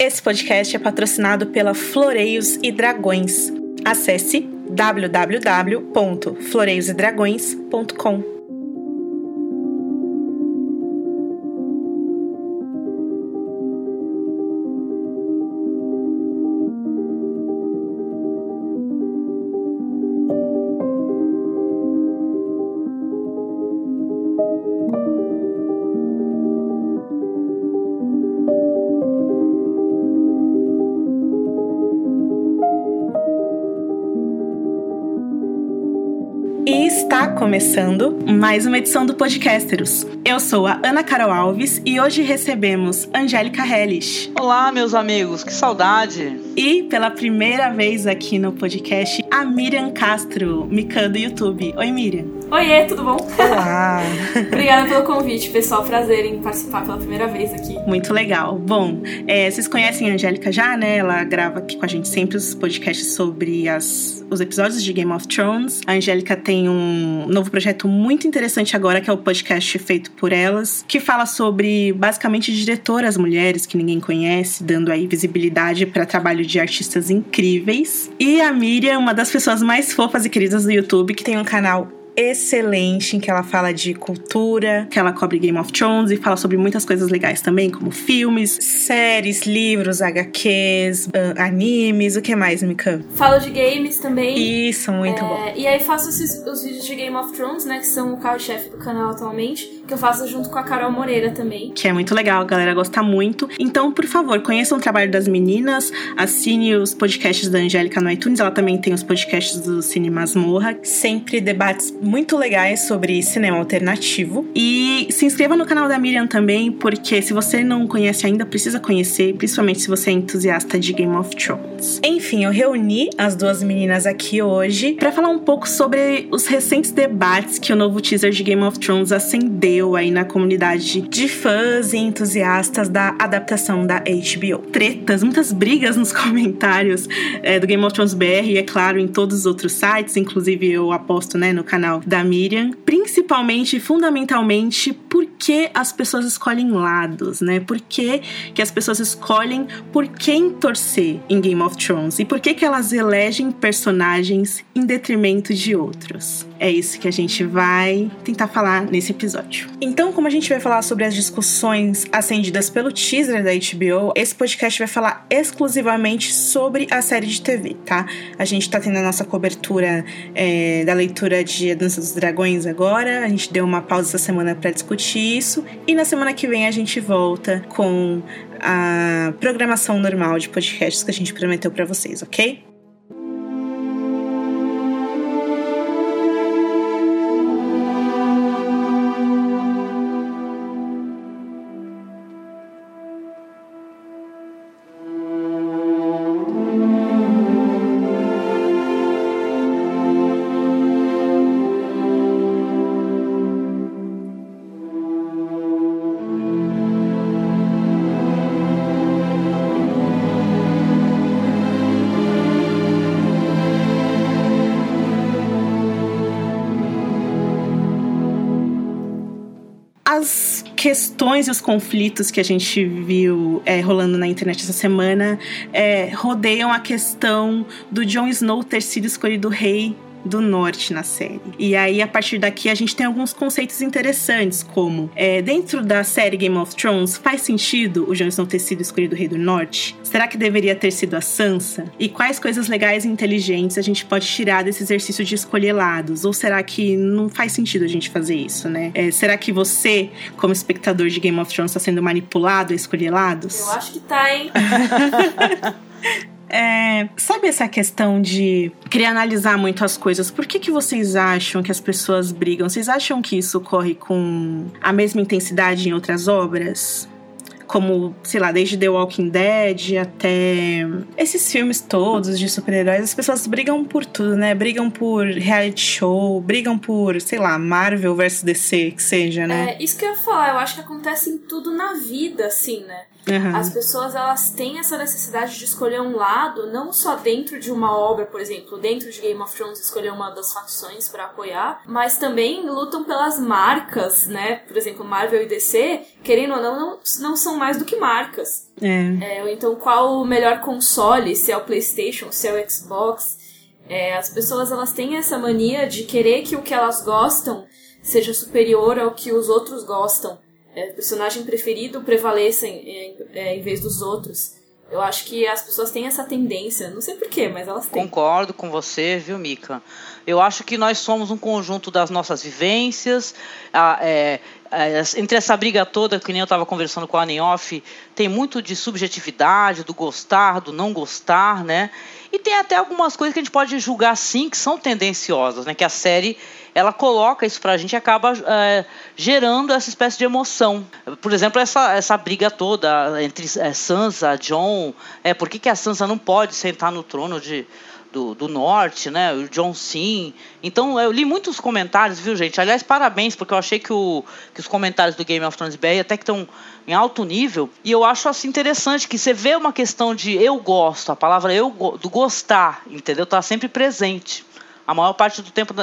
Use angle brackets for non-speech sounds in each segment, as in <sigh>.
Esse podcast é patrocinado pela Floreios e Dragões. Acesse www.floreiosedragões.com. começando mais uma edição do Podcasteros. Eu sou a Ana Carol Alves e hoje recebemos Angélica Hellish. Olá, meus amigos, que saudade! E pela primeira vez aqui no podcast, a Miriam Castro, Mikan do YouTube. Oi, Miriam. Oiê, tudo bom? Olá! <laughs> Obrigada pelo convite, pessoal. Prazer em participar pela primeira vez aqui. Muito legal. Bom, é, vocês conhecem a Angélica já, né? Ela grava aqui com a gente sempre os podcasts sobre as, os episódios de Game of Thrones. A Angélica tem um novo projeto muito interessante agora, que é o podcast feito por elas, que fala sobre basicamente diretoras mulheres que ninguém conhece, dando aí visibilidade para trabalho de artistas incríveis. E a Miriam, uma das pessoas mais fofas e queridas do YouTube, que tem um canal excelente em que ela fala de cultura, que ela cobre Game of Thrones e fala sobre muitas coisas legais também, como filmes, séries, livros, HQs, uh, animes, o que mais, Mika? Falo de games também. Isso, muito é, bom. E aí faço esses, os vídeos de Game of Thrones, né, que são o carro-chefe do canal atualmente que eu faço junto com a Carol Moreira também. Que é muito legal, a galera gosta muito. Então, por favor, conheçam o trabalho das meninas, assine os podcasts da Angélica no iTunes, ela também tem os podcasts do Cine Masmorra, sempre debates muito legais sobre cinema alternativo. E se inscreva no canal da Miriam também, porque se você não conhece ainda, precisa conhecer, principalmente se você é entusiasta de Game of Thrones. Enfim, eu reuni as duas meninas aqui hoje para falar um pouco sobre os recentes debates que o novo teaser de Game of Thrones acendeu aí na comunidade de fãs e entusiastas da adaptação da HBO. Tretas, muitas brigas nos <laughs> comentários é, do Game of Thrones BR e, é claro, em todos os outros sites, inclusive eu aposto né, no canal da Miriam, principalmente, fundamentalmente, porque as pessoas escolhem lados, né? Por que, que as pessoas escolhem por quem torcer em Game of Thrones e por que, que elas elegem personagens em detrimento de outros. É isso que a gente vai tentar falar nesse episódio. Então, como a gente vai falar sobre as discussões acendidas pelo teaser da HBO, esse podcast vai falar exclusivamente sobre a série de TV, tá? A gente tá tendo a nossa cobertura é, da leitura de A Dança dos Dragões agora, a gente deu uma pausa essa semana para discutir isso, e na semana que vem a gente volta com a programação normal de podcasts que a gente prometeu para vocês, ok? Questões e os conflitos que a gente viu é, rolando na internet essa semana é, rodeiam a questão do Jon Snow ter sido escolhido rei do norte na série. E aí, a partir daqui, a gente tem alguns conceitos interessantes, como é, dentro da série Game of Thrones, faz sentido o Jon Snow ter sido escolhido rei do norte? Será que deveria ter sido a Sansa? E quais coisas legais e inteligentes a gente pode tirar desse exercício de escolher lados? Ou será que não faz sentido a gente fazer isso, né? É, será que você, como espectador de Game of Thrones, está sendo manipulado a escolher lados? Eu acho que tá, hein? <laughs> É, sabe essa questão de querer analisar muito as coisas? Por que, que vocês acham que as pessoas brigam? Vocês acham que isso ocorre com a mesma intensidade em outras obras? como, sei lá, desde The Walking Dead até esses filmes todos de super-heróis, as pessoas brigam por tudo, né? Brigam por reality show, brigam por, sei lá, Marvel versus DC, que seja, né? É, isso que eu ia falar, eu acho que acontece em tudo na vida, assim, né? Uhum. As pessoas elas têm essa necessidade de escolher um lado, não só dentro de uma obra, por exemplo, dentro de Game of Thrones escolher uma das facções para apoiar, mas também lutam pelas marcas, né? Por exemplo, Marvel e DC, querendo ou não, não, não são mais do que marcas. É. É, então, qual o melhor console? Se é o PlayStation, se é o Xbox? É, as pessoas elas têm essa mania de querer que o que elas gostam seja superior ao que os outros gostam. É, personagem preferido prevaleça em, em, em vez dos outros. Eu acho que as pessoas têm essa tendência, não sei porquê, mas elas têm. Concordo com você, viu, Mika? Eu acho que nós somos um conjunto das nossas vivências. A, é, é, entre essa briga toda, que nem eu estava conversando com a Anioff, tem muito de subjetividade, do gostar, do não gostar, né? E tem até algumas coisas que a gente pode julgar sim que são tendenciosas, né? Que a série ela coloca isso pra gente e acaba é, gerando essa espécie de emoção. Por exemplo, essa, essa briga toda entre é, Sansa, John, é, por que, que a Sansa não pode sentar no trono de, do, do, norte, né? O John Sim. Então eu li muitos comentários, viu, gente? Aliás, parabéns, porque eu achei que, o, que os comentários do Game of Thrones BR até que estão em alto nível. E eu acho assim interessante que você vê uma questão de eu gosto, a palavra eu do gostar, entendeu? Tá sempre presente a maior parte do tempo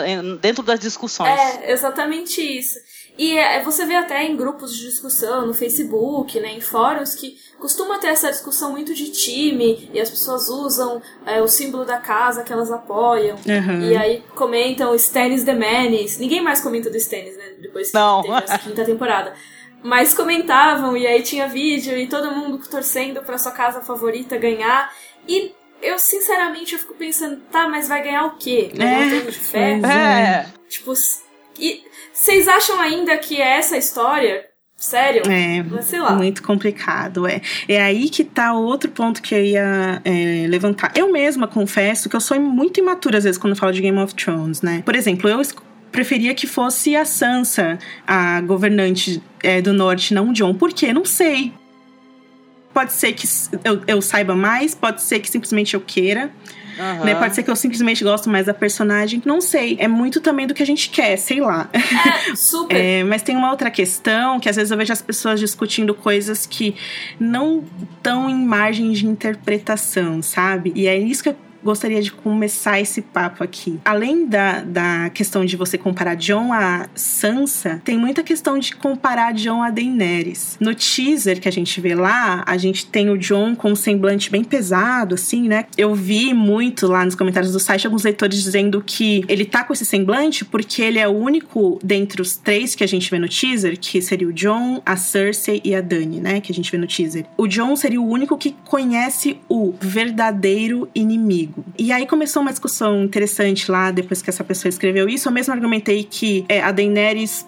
dentro das discussões. É, exatamente isso. E é, você vê até em grupos de discussão, no Facebook, né, em fóruns, que costuma ter essa discussão muito de time, e as pessoas usam é, o símbolo da casa que elas apoiam, uhum. e aí comentam Stannis the Manis. Ninguém mais comenta do Stannis, né, depois que Não. teve essa quinta temporada. Mas comentavam, e aí tinha vídeo, e todo mundo torcendo pra sua casa favorita ganhar. E eu sinceramente eu fico pensando, tá, mas vai ganhar o quê? É, de ferro? É. Tipo, e vocês acham ainda que é essa história? Sério? É, mas sei lá. muito complicado, é. É aí que tá o outro ponto que eu ia é, levantar. Eu mesma confesso que eu sou muito imatura às vezes quando falo de Game of Thrones, né? Por exemplo, eu preferia que fosse a Sansa, a governante é, do norte, não o John. Por quê? Não sei. Pode ser que eu, eu saiba mais, pode ser que simplesmente eu queira. Uhum. Né? Pode ser que eu simplesmente gosto mais da personagem. Não sei. É muito também do que a gente quer, sei lá. É, super. <laughs> é, mas tem uma outra questão que às vezes eu vejo as pessoas discutindo coisas que não estão em margem de interpretação, sabe? E é isso que eu gostaria de começar esse papo aqui. Além da, da questão de você comparar John a Sansa, tem muita questão de comparar John a Daenerys. No teaser que a gente vê lá, a gente tem o John com um semblante bem pesado, assim, né? Eu vi muito lá nos comentários do site alguns leitores dizendo que ele tá com esse semblante porque ele é o único dentre os três que a gente vê no teaser, que seria o John, a Cersei e a Dany, né? Que a gente vê no teaser. O John seria o único que conhece o verdadeiro inimigo. E aí começou uma discussão interessante lá, depois que essa pessoa escreveu isso. Eu mesmo argumentei que é, a Daenerys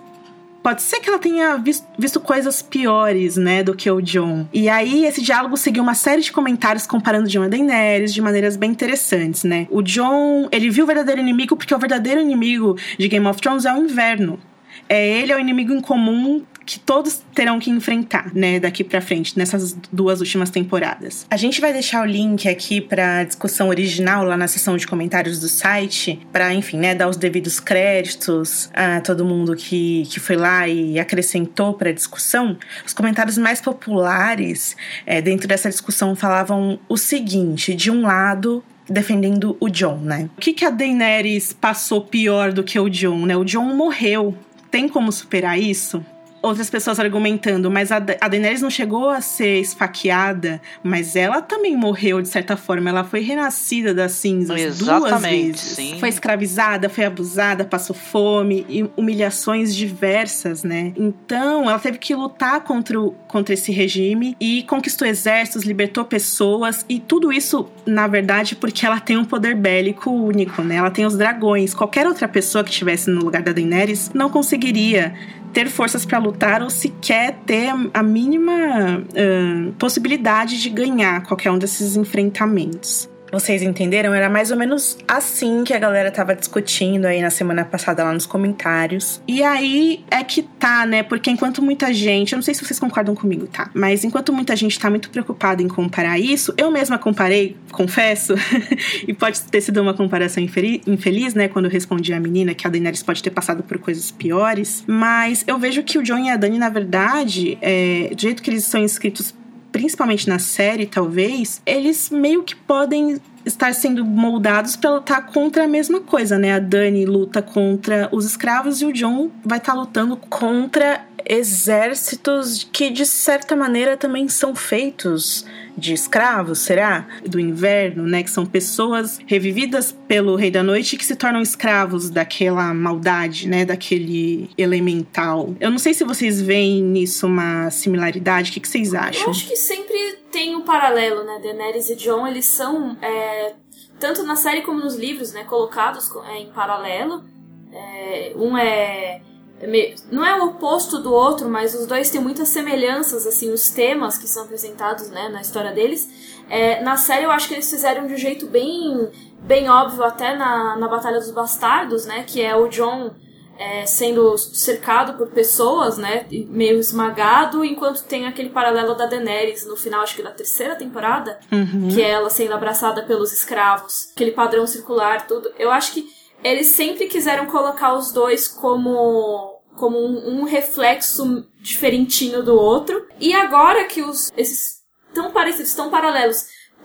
pode ser que ela tenha visto, visto, coisas piores, né, do que o John. E aí esse diálogo seguiu uma série de comentários comparando John e Daenerys de maneiras bem interessantes, né? O John, ele viu o verdadeiro inimigo porque o verdadeiro inimigo de Game of Thrones é o inverno. É ele é o inimigo em comum que todos terão que enfrentar, né, daqui para frente, nessas duas últimas temporadas. A gente vai deixar o link aqui para discussão original lá na seção de comentários do site, para, enfim, né, dar os devidos créditos a todo mundo que, que foi lá e acrescentou para a discussão. Os comentários mais populares é, dentro dessa discussão falavam o seguinte: de um lado, defendendo o John, né? O que, que a Daenerys passou pior do que o John, né? O John morreu. Tem como superar isso? Outras pessoas argumentando, mas a, a Daenerys não chegou a ser esfaqueada, mas ela também morreu de certa forma. Ela foi renascida das cinzas Exatamente, duas vezes. Sim. Foi escravizada, foi abusada, passou fome e humilhações diversas, né? Então, ela teve que lutar contra, o, contra esse regime e conquistou exércitos, libertou pessoas e tudo isso, na verdade, porque ela tem um poder bélico único, né? Ela tem os dragões. Qualquer outra pessoa que estivesse no lugar da Daenerys não conseguiria ter forças para lutar ou sequer ter a mínima uh, possibilidade de ganhar qualquer um desses enfrentamentos. Vocês entenderam? Era mais ou menos assim que a galera tava discutindo aí na semana passada lá nos comentários. E aí é que tá, né? Porque enquanto muita gente, eu não sei se vocês concordam comigo, tá? Mas enquanto muita gente tá muito preocupada em comparar isso, eu mesma comparei, confesso, <laughs> e pode ter sido uma comparação infeliz, né? Quando eu respondi a menina que a Daenerys pode ter passado por coisas piores. Mas eu vejo que o John e a Dani, na verdade, é, do jeito que eles são escritos principalmente na série, talvez, eles meio que podem estar sendo moldados para lutar contra a mesma coisa, né? A Dani luta contra os escravos e o John vai estar tá lutando contra exércitos que de certa maneira também são feitos de escravos, será? Do inverno, né? Que são pessoas revividas pelo Rei da Noite que se tornam escravos daquela maldade, né? Daquele elemental. Eu não sei se vocês veem nisso uma similaridade. O que, que vocês acham? Eu acho que sempre tem um paralelo, né? Daenerys e John, eles são, é, tanto na série como nos livros, né? Colocados é, em paralelo. É, um é não é o oposto do outro, mas os dois têm muitas semelhanças, assim, os temas que são apresentados, né, na história deles. É, na série eu acho que eles fizeram de um jeito bem, bem óbvio, até na, na Batalha dos Bastardos, né, que é o John é, sendo cercado por pessoas, né, meio esmagado, enquanto tem aquele paralelo da Daenerys no final, acho que da terceira temporada, uhum. que é ela sendo abraçada pelos escravos, aquele padrão circular, tudo. Eu acho que eles sempre quiseram colocar os dois como como um, um reflexo diferentinho do outro. E agora que os esses tão parecidos, tão paralelos,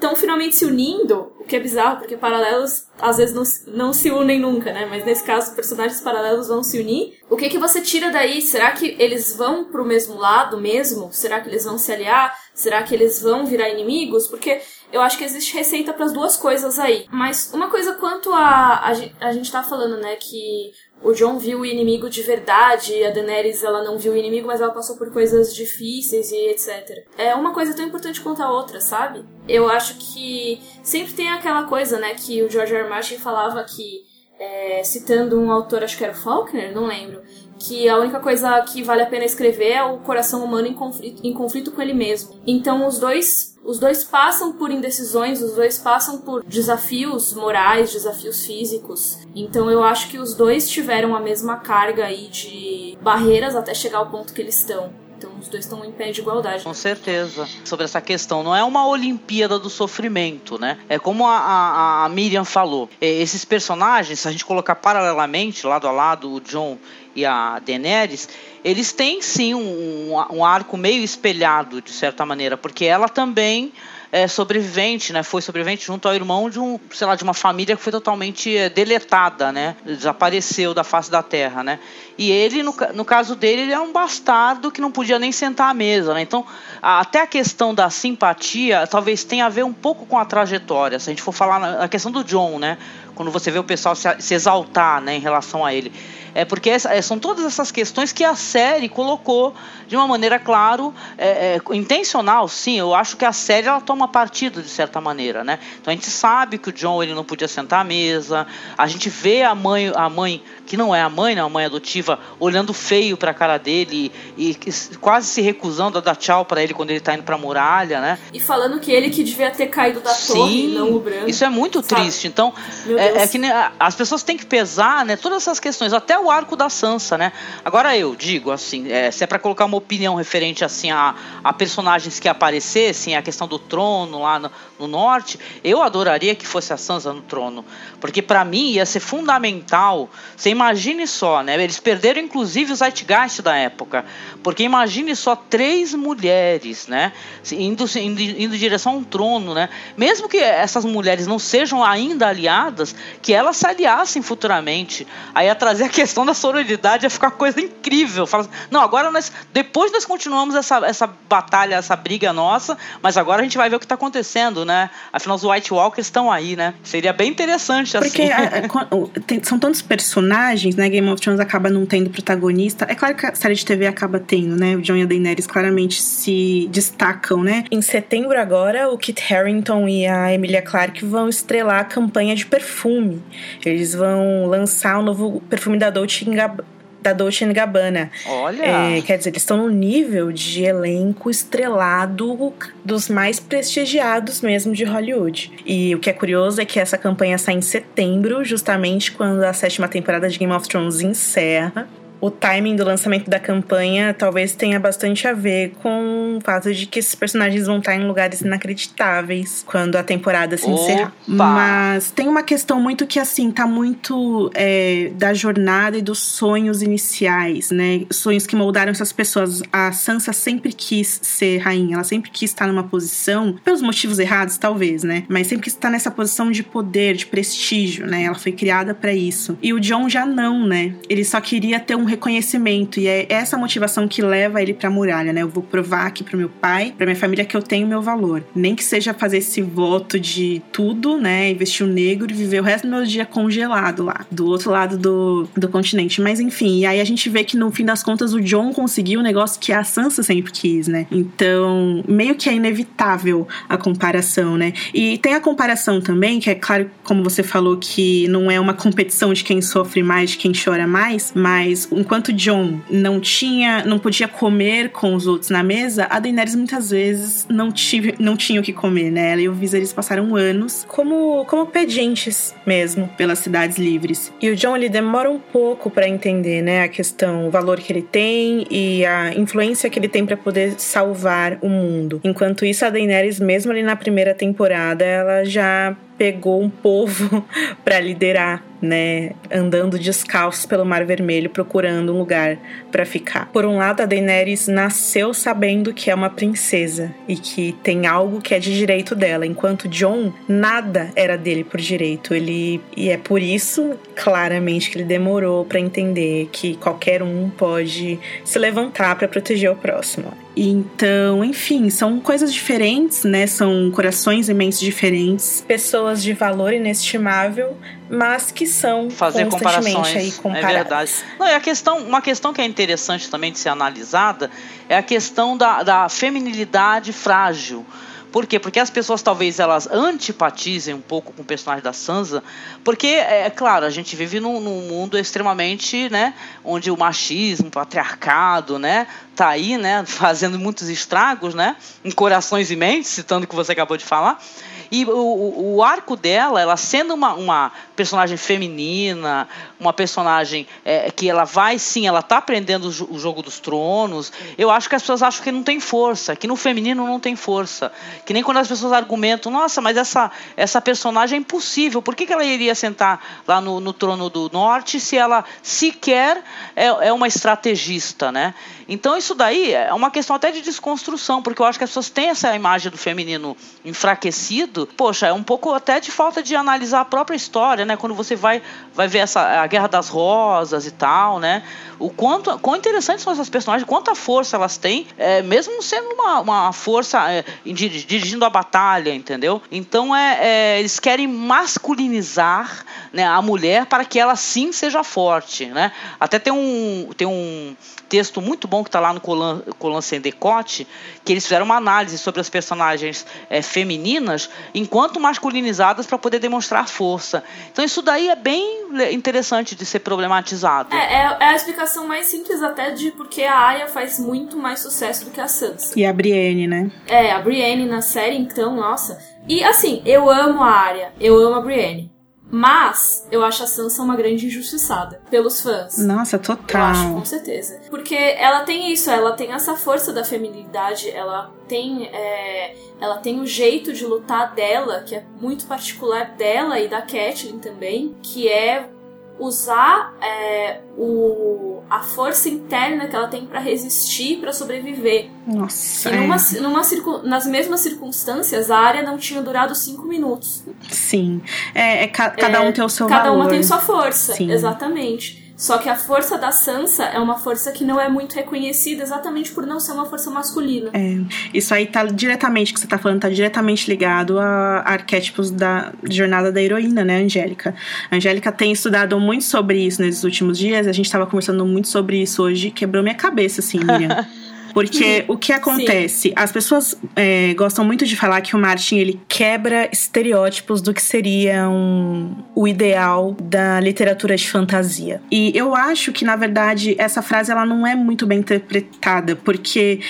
estão finalmente se unindo, o que é bizarro, porque paralelos às vezes não, não se unem nunca, né? Mas nesse caso, personagens paralelos vão se unir. O que que você tira daí? Será que eles vão pro mesmo lado mesmo? Será que eles vão se aliar? Será que eles vão virar inimigos? Porque eu acho que existe receita para as duas coisas aí. Mas uma coisa quanto a, a, a gente tá falando, né, que o John viu o inimigo de verdade, a Daenerys ela não viu o inimigo, mas ela passou por coisas difíceis e etc. É uma coisa tão importante quanto a outra, sabe? Eu acho que sempre tem aquela coisa, né, que o George R. R. Martin falava que, é, citando um autor, acho que era o Faulkner, não lembro, que a única coisa que vale a pena escrever é o coração humano em conflito, em conflito com ele mesmo. Então os dois os dois passam por indecisões, os dois passam por desafios morais, desafios físicos. Então eu acho que os dois tiveram a mesma carga aí de barreiras até chegar ao ponto que eles estão. Então os dois estão em pé de igualdade. Com certeza. Sobre essa questão, não é uma Olimpíada do sofrimento, né? É como a, a, a Miriam falou. Esses personagens, se a gente colocar paralelamente, lado a lado, o John e a Daenerys, eles têm sim um, um arco meio espelhado, de certa maneira, porque ela também é, sobrevivente, né? Foi sobrevivente junto ao irmão de um, sei lá, de uma família que foi totalmente é, deletada, né? Desapareceu da face da terra, né? E ele, no, no caso dele, ele é um bastardo que não podia nem sentar à mesa, né? Então, até a questão da simpatia talvez tenha a ver um pouco com a trajetória. Se a gente for falar na, questão do John, né? Quando você vê o pessoal se, se exaltar, né, em relação a ele é porque essa, é, são todas essas questões que a série colocou de uma maneira, claro, é, é, intencional, sim. Eu acho que a série ela toma partido de certa maneira, né? Então a gente sabe que o John ele não podia sentar à mesa. A gente vê a mãe, a mãe que não é a mãe, não, a mãe adotiva, olhando feio para a cara dele e, e, quase se recusando a dar tchau para ele quando ele está indo para a muralha, né? E falando que ele que devia ter caído da sim, torre, não o branco. Isso é muito sabe? triste. Então, é, é, que as pessoas têm que pesar, né? Todas essas questões, até o arco da Sansa, né? Agora eu digo assim, é, se é para colocar uma opinião referente assim a, a personagens que aparecessem, a questão do trono lá no, no norte, eu adoraria que fosse a Sansa no trono, porque para mim ia ser fundamental. Você imagine só, né? Eles perderam inclusive o Zeitgeist da época, porque imagine só três mulheres, né? Indo, indo, indo em direção a um trono, né? Mesmo que essas mulheres não sejam ainda aliadas, que elas se aliassem futuramente. Aí ia trazer a questão da sororidade, ia ficar coisa incrível. Fala, não, agora nós, depois nós continuamos essa, essa batalha, essa briga nossa, mas agora a gente vai ver o que está acontecendo, né? Afinal, os White Walkers estão aí, né? Seria bem interessante assim. Porque <laughs> a, são tantos personagens, né? Game of Thrones acaba não tendo protagonista. É claro que a série de TV acaba tendo, né? O Jon e a Daenerys claramente se destacam, né? Em setembro agora, o Kit Harington e a Emilia Clarke vão estrelar a campanha de perfume. Eles vão lançar o um novo perfume da Dolce Gabbana da Dolce Gabbana. Olha! É, quer dizer, eles estão no nível de elenco estrelado dos mais prestigiados mesmo de Hollywood. E o que é curioso é que essa campanha sai em setembro, justamente quando a sétima temporada de Game of Thrones encerra. O timing do lançamento da campanha talvez tenha bastante a ver com o fato de que esses personagens vão estar em lugares inacreditáveis quando a temporada se encerrar. Mas tem uma questão muito que, assim, tá muito é, da jornada e dos sonhos iniciais, né? Sonhos que moldaram essas pessoas. A Sansa sempre quis ser rainha, ela sempre quis estar numa posição, pelos motivos errados, talvez, né? Mas sempre quis estar nessa posição de poder, de prestígio, né? Ela foi criada para isso. E o John já não, né? Ele só queria ter um reconhecimento e é essa motivação que leva ele pra muralha, né? Eu vou provar aqui pro meu pai, pra minha família que eu tenho meu valor. Nem que seja fazer esse voto de tudo, né? Investir o negro e viver o resto do meu dia congelado lá, do outro lado do, do continente. Mas enfim, e aí a gente vê que no fim das contas o John conseguiu o negócio que a Sansa sempre quis, né? Então, meio que é inevitável a comparação, né? E tem a comparação também, que é claro, como você falou, que não é uma competição de quem sofre mais, de quem chora mais, mas enquanto John não tinha, não podia comer com os outros na mesa, a Daenerys muitas vezes não, tive, não tinha o que comer, né? Ela e o Viserys passaram anos como, como pedintes mesmo pelas cidades livres. E o John ele demora um pouco para entender, né, a questão, o valor que ele tem e a influência que ele tem para poder salvar o mundo. Enquanto isso, a Daenerys mesmo ali na primeira temporada, ela já pegou um povo <laughs> para liderar, né, andando descalços pelo Mar Vermelho procurando um lugar para ficar. Por um lado, a Daenerys nasceu sabendo que é uma princesa e que tem algo que é de direito dela, enquanto Jon nada era dele por direito. Ele e é por isso, claramente, que ele demorou para entender que qualquer um pode se levantar para proteger o próximo. Então, enfim, são coisas diferentes, né? São corações imensos diferentes, pessoas de valor inestimável, mas que são fazer comparações aí comparadas. É verdade. Não, e a questão, uma questão que é interessante também de ser analisada é a questão da, da feminilidade frágil. Por quê? Porque as pessoas talvez elas antipatizem um pouco com o personagem da Sansa, porque é, é claro, a gente vive num, num, mundo extremamente, né, onde o machismo, o patriarcado, né, tá aí, né, <laughs> fazendo muitos estragos, né, em corações e mentes, citando o que você acabou de falar. E o, o arco dela, ela sendo uma, uma personagem feminina, uma personagem é, que ela vai, sim, ela tá aprendendo o, jogo dos tronos. Eu acho que as pessoas acham que não tem força, que no feminino não tem força. Que nem quando as pessoas argumentam, nossa, mas essa, essa personagem é impossível. Por que, que ela iria sentar lá no, no trono do norte se ela sequer é, é uma estrategista, né? Então isso daí é uma questão até de desconstrução, porque eu acho que as pessoas têm essa imagem do feminino enfraquecido. Poxa, é um pouco até de falta de analisar a própria história, né? Quando você vai, vai ver essa, a Guerra das Rosas e tal, né? O quanto, quão interessantes são essas personagens, quanta força elas têm, é, mesmo sendo uma, uma força é, dirigindo a batalha, entendeu? Então é, é, eles querem masculinizar né, a mulher para que ela sim seja forte, né? Até tem um, tem um texto muito bom que está lá no Colan, Colan Sem Decote, que eles fizeram uma análise sobre as personagens é, femininas enquanto masculinizadas para poder demonstrar força. Então isso daí é bem interessante de ser problematizado. É, é, é a explicação mais simples até de porque a Arya faz muito mais sucesso do que a Sansa. E a Brienne, né? É, a Brienne na série, então, nossa. E assim, eu amo a Arya, eu amo a Brienne. Mas eu acho a Sansa uma grande injustiçada pelos fãs. Nossa, total. Eu acho, com certeza. Porque ela tem isso, ela tem essa força da feminilidade, ela tem, é, ela tem o jeito de lutar dela, que é muito particular dela e da Catelyn também, que é usar é, o, a força interna que ela tem para resistir, para sobreviver. Nossa. Que numa, é. numa, nas mesmas circunstâncias, a área não tinha durado cinco minutos. Sim. É, é ca, cada um tem o seu cada valor. Cada uma tem sua força, Sim. exatamente. Só que a força da Sansa é uma força que não é muito reconhecida exatamente por não ser uma força masculina. É, isso aí tá diretamente, que você tá falando, tá diretamente ligado a arquétipos da jornada da heroína, né, Angélica? A Angélica tem estudado muito sobre isso nesses últimos dias, a gente tava conversando muito sobre isso hoje, quebrou minha cabeça, assim, Miriam. <laughs> Porque o que acontece? Sim. As pessoas é, gostam muito de falar que o Martin ele quebra estereótipos do que seria um, o ideal da literatura de fantasia. E eu acho que, na verdade, essa frase ela não é muito bem interpretada, porque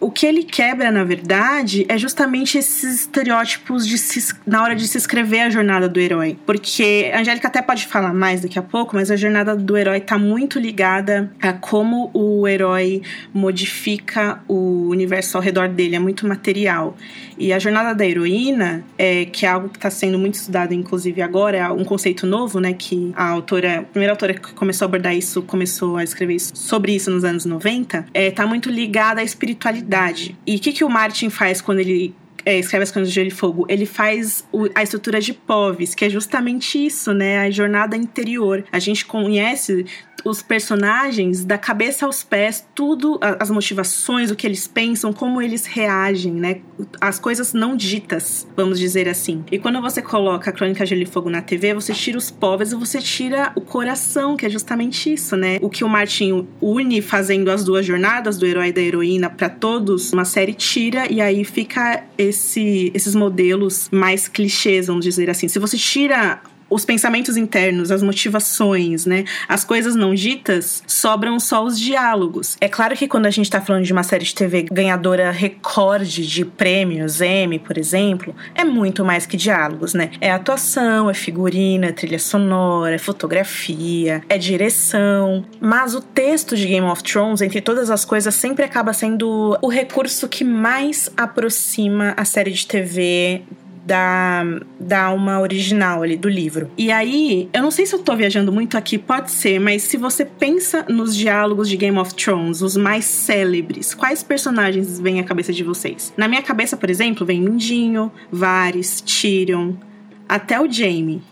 o que ele quebra, na verdade, é justamente esses estereótipos de se, na hora de se escrever a jornada do herói. Porque a Angélica até pode falar mais daqui a pouco, mas a jornada do herói tá muito ligada a como o herói modifica o universo ao redor dele, é muito material. E a jornada da heroína, é, que é algo que está sendo muito estudado, inclusive agora, é um conceito novo, né? Que a autora, a primeira autora que começou a abordar isso, começou a escrever sobre isso nos anos 90, é, tá muito ligada à espiritualidade. E o que, que o Martin faz quando ele é, escreve as Crônicas de Gelo e Fogo, ele faz o, a estrutura de Poves, que é justamente isso, né? A jornada interior. A gente conhece os personagens da cabeça aos pés, tudo, as motivações, o que eles pensam, como eles reagem, né? As coisas não ditas, vamos dizer assim. E quando você coloca a Crônica de Gelo e Fogo na TV, você tira os povos e você tira o coração, que é justamente isso, né? O que o Martin une fazendo as duas jornadas do herói e da heroína para todos, uma série tira e aí fica esse, esses modelos mais clichês, vamos dizer assim. Se você tira os pensamentos internos, as motivações, né? As coisas não ditas, sobram só os diálogos. É claro que quando a gente tá falando de uma série de TV ganhadora recorde de prêmios, Emmy, por exemplo, é muito mais que diálogos, né? É atuação, é figurina, é trilha sonora, é fotografia, é direção. Mas o texto de Game of Thrones, entre todas as coisas, sempre acaba sendo o recurso que mais aproxima a série de TV da, da alma original ali do livro. E aí, eu não sei se eu tô viajando muito aqui, pode ser, mas se você pensa nos diálogos de Game of Thrones, os mais célebres, quais personagens vêm à cabeça de vocês? Na minha cabeça, por exemplo, vem Mindinho, Varys, Tyrion, até o Jaime.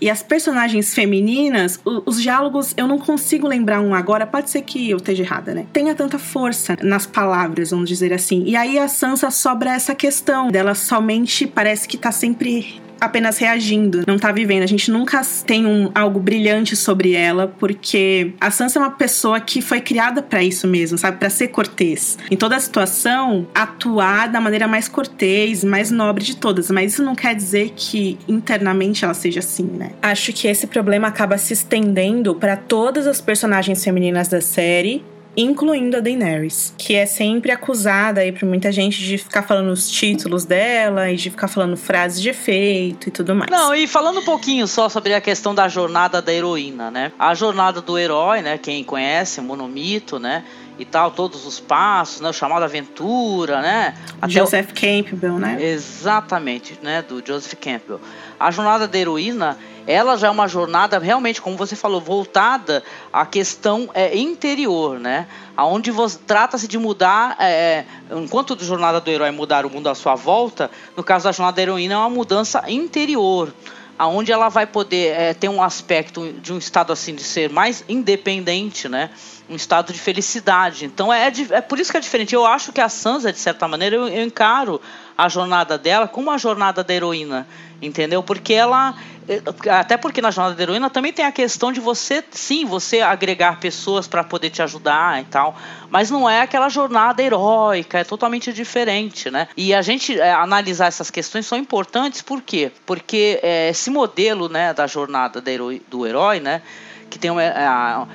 E as personagens femininas, os, diálogos, eu não consigo lembrar um agora, pode ser que eu esteja errada, né? Tenha tanta força nas palavras, vamos dizer assim. E aí a Sansa sobra essa questão dela somente parece que tá sempre apenas reagindo, não tá vivendo. A gente nunca tem um, algo brilhante sobre ela, porque a Sansa é uma pessoa que foi criada para isso mesmo, sabe? para ser cortês. Em toda a situação, atuar da maneira mais cortês, mais nobre de todas. Mas isso não quer dizer que internamente ela seja assim, né? Acho que esse problema acaba se estendendo para todas as personagens femininas da série incluindo a Daenerys, que é sempre acusada aí por muita gente de ficar falando os títulos dela e de ficar falando frases de efeito e tudo mais. Não, e falando um pouquinho só sobre a questão da jornada da heroína, né? A jornada do herói, né? Quem conhece, monomito, né? E tal, todos os passos, né? O chamado Aventura, né? Até Joseph o... Campbell, né? Exatamente, né? Do Joseph Campbell. A jornada da heroína, ela já é uma jornada realmente, como você falou, voltada à questão é, interior, né? Aonde trata-se de mudar, é, enquanto a jornada do herói é mudar o mundo à sua volta, no caso da jornada da heroína é uma mudança interior aonde ela vai poder é, ter um aspecto de um estado assim de ser mais independente, né? Um estado de felicidade. Então é, é por isso que é diferente. Eu acho que a Sansa, de certa maneira, eu, eu encaro a jornada dela como a jornada da heroína, entendeu? Porque ela até porque na jornada da heroína também tem a questão de você, sim, você agregar pessoas para poder te ajudar e tal, mas não é aquela jornada heróica, é totalmente diferente, né? E a gente é, analisar essas questões são importantes, por quê? Porque é, esse modelo, né, da jornada do herói, né, que tem uma, é,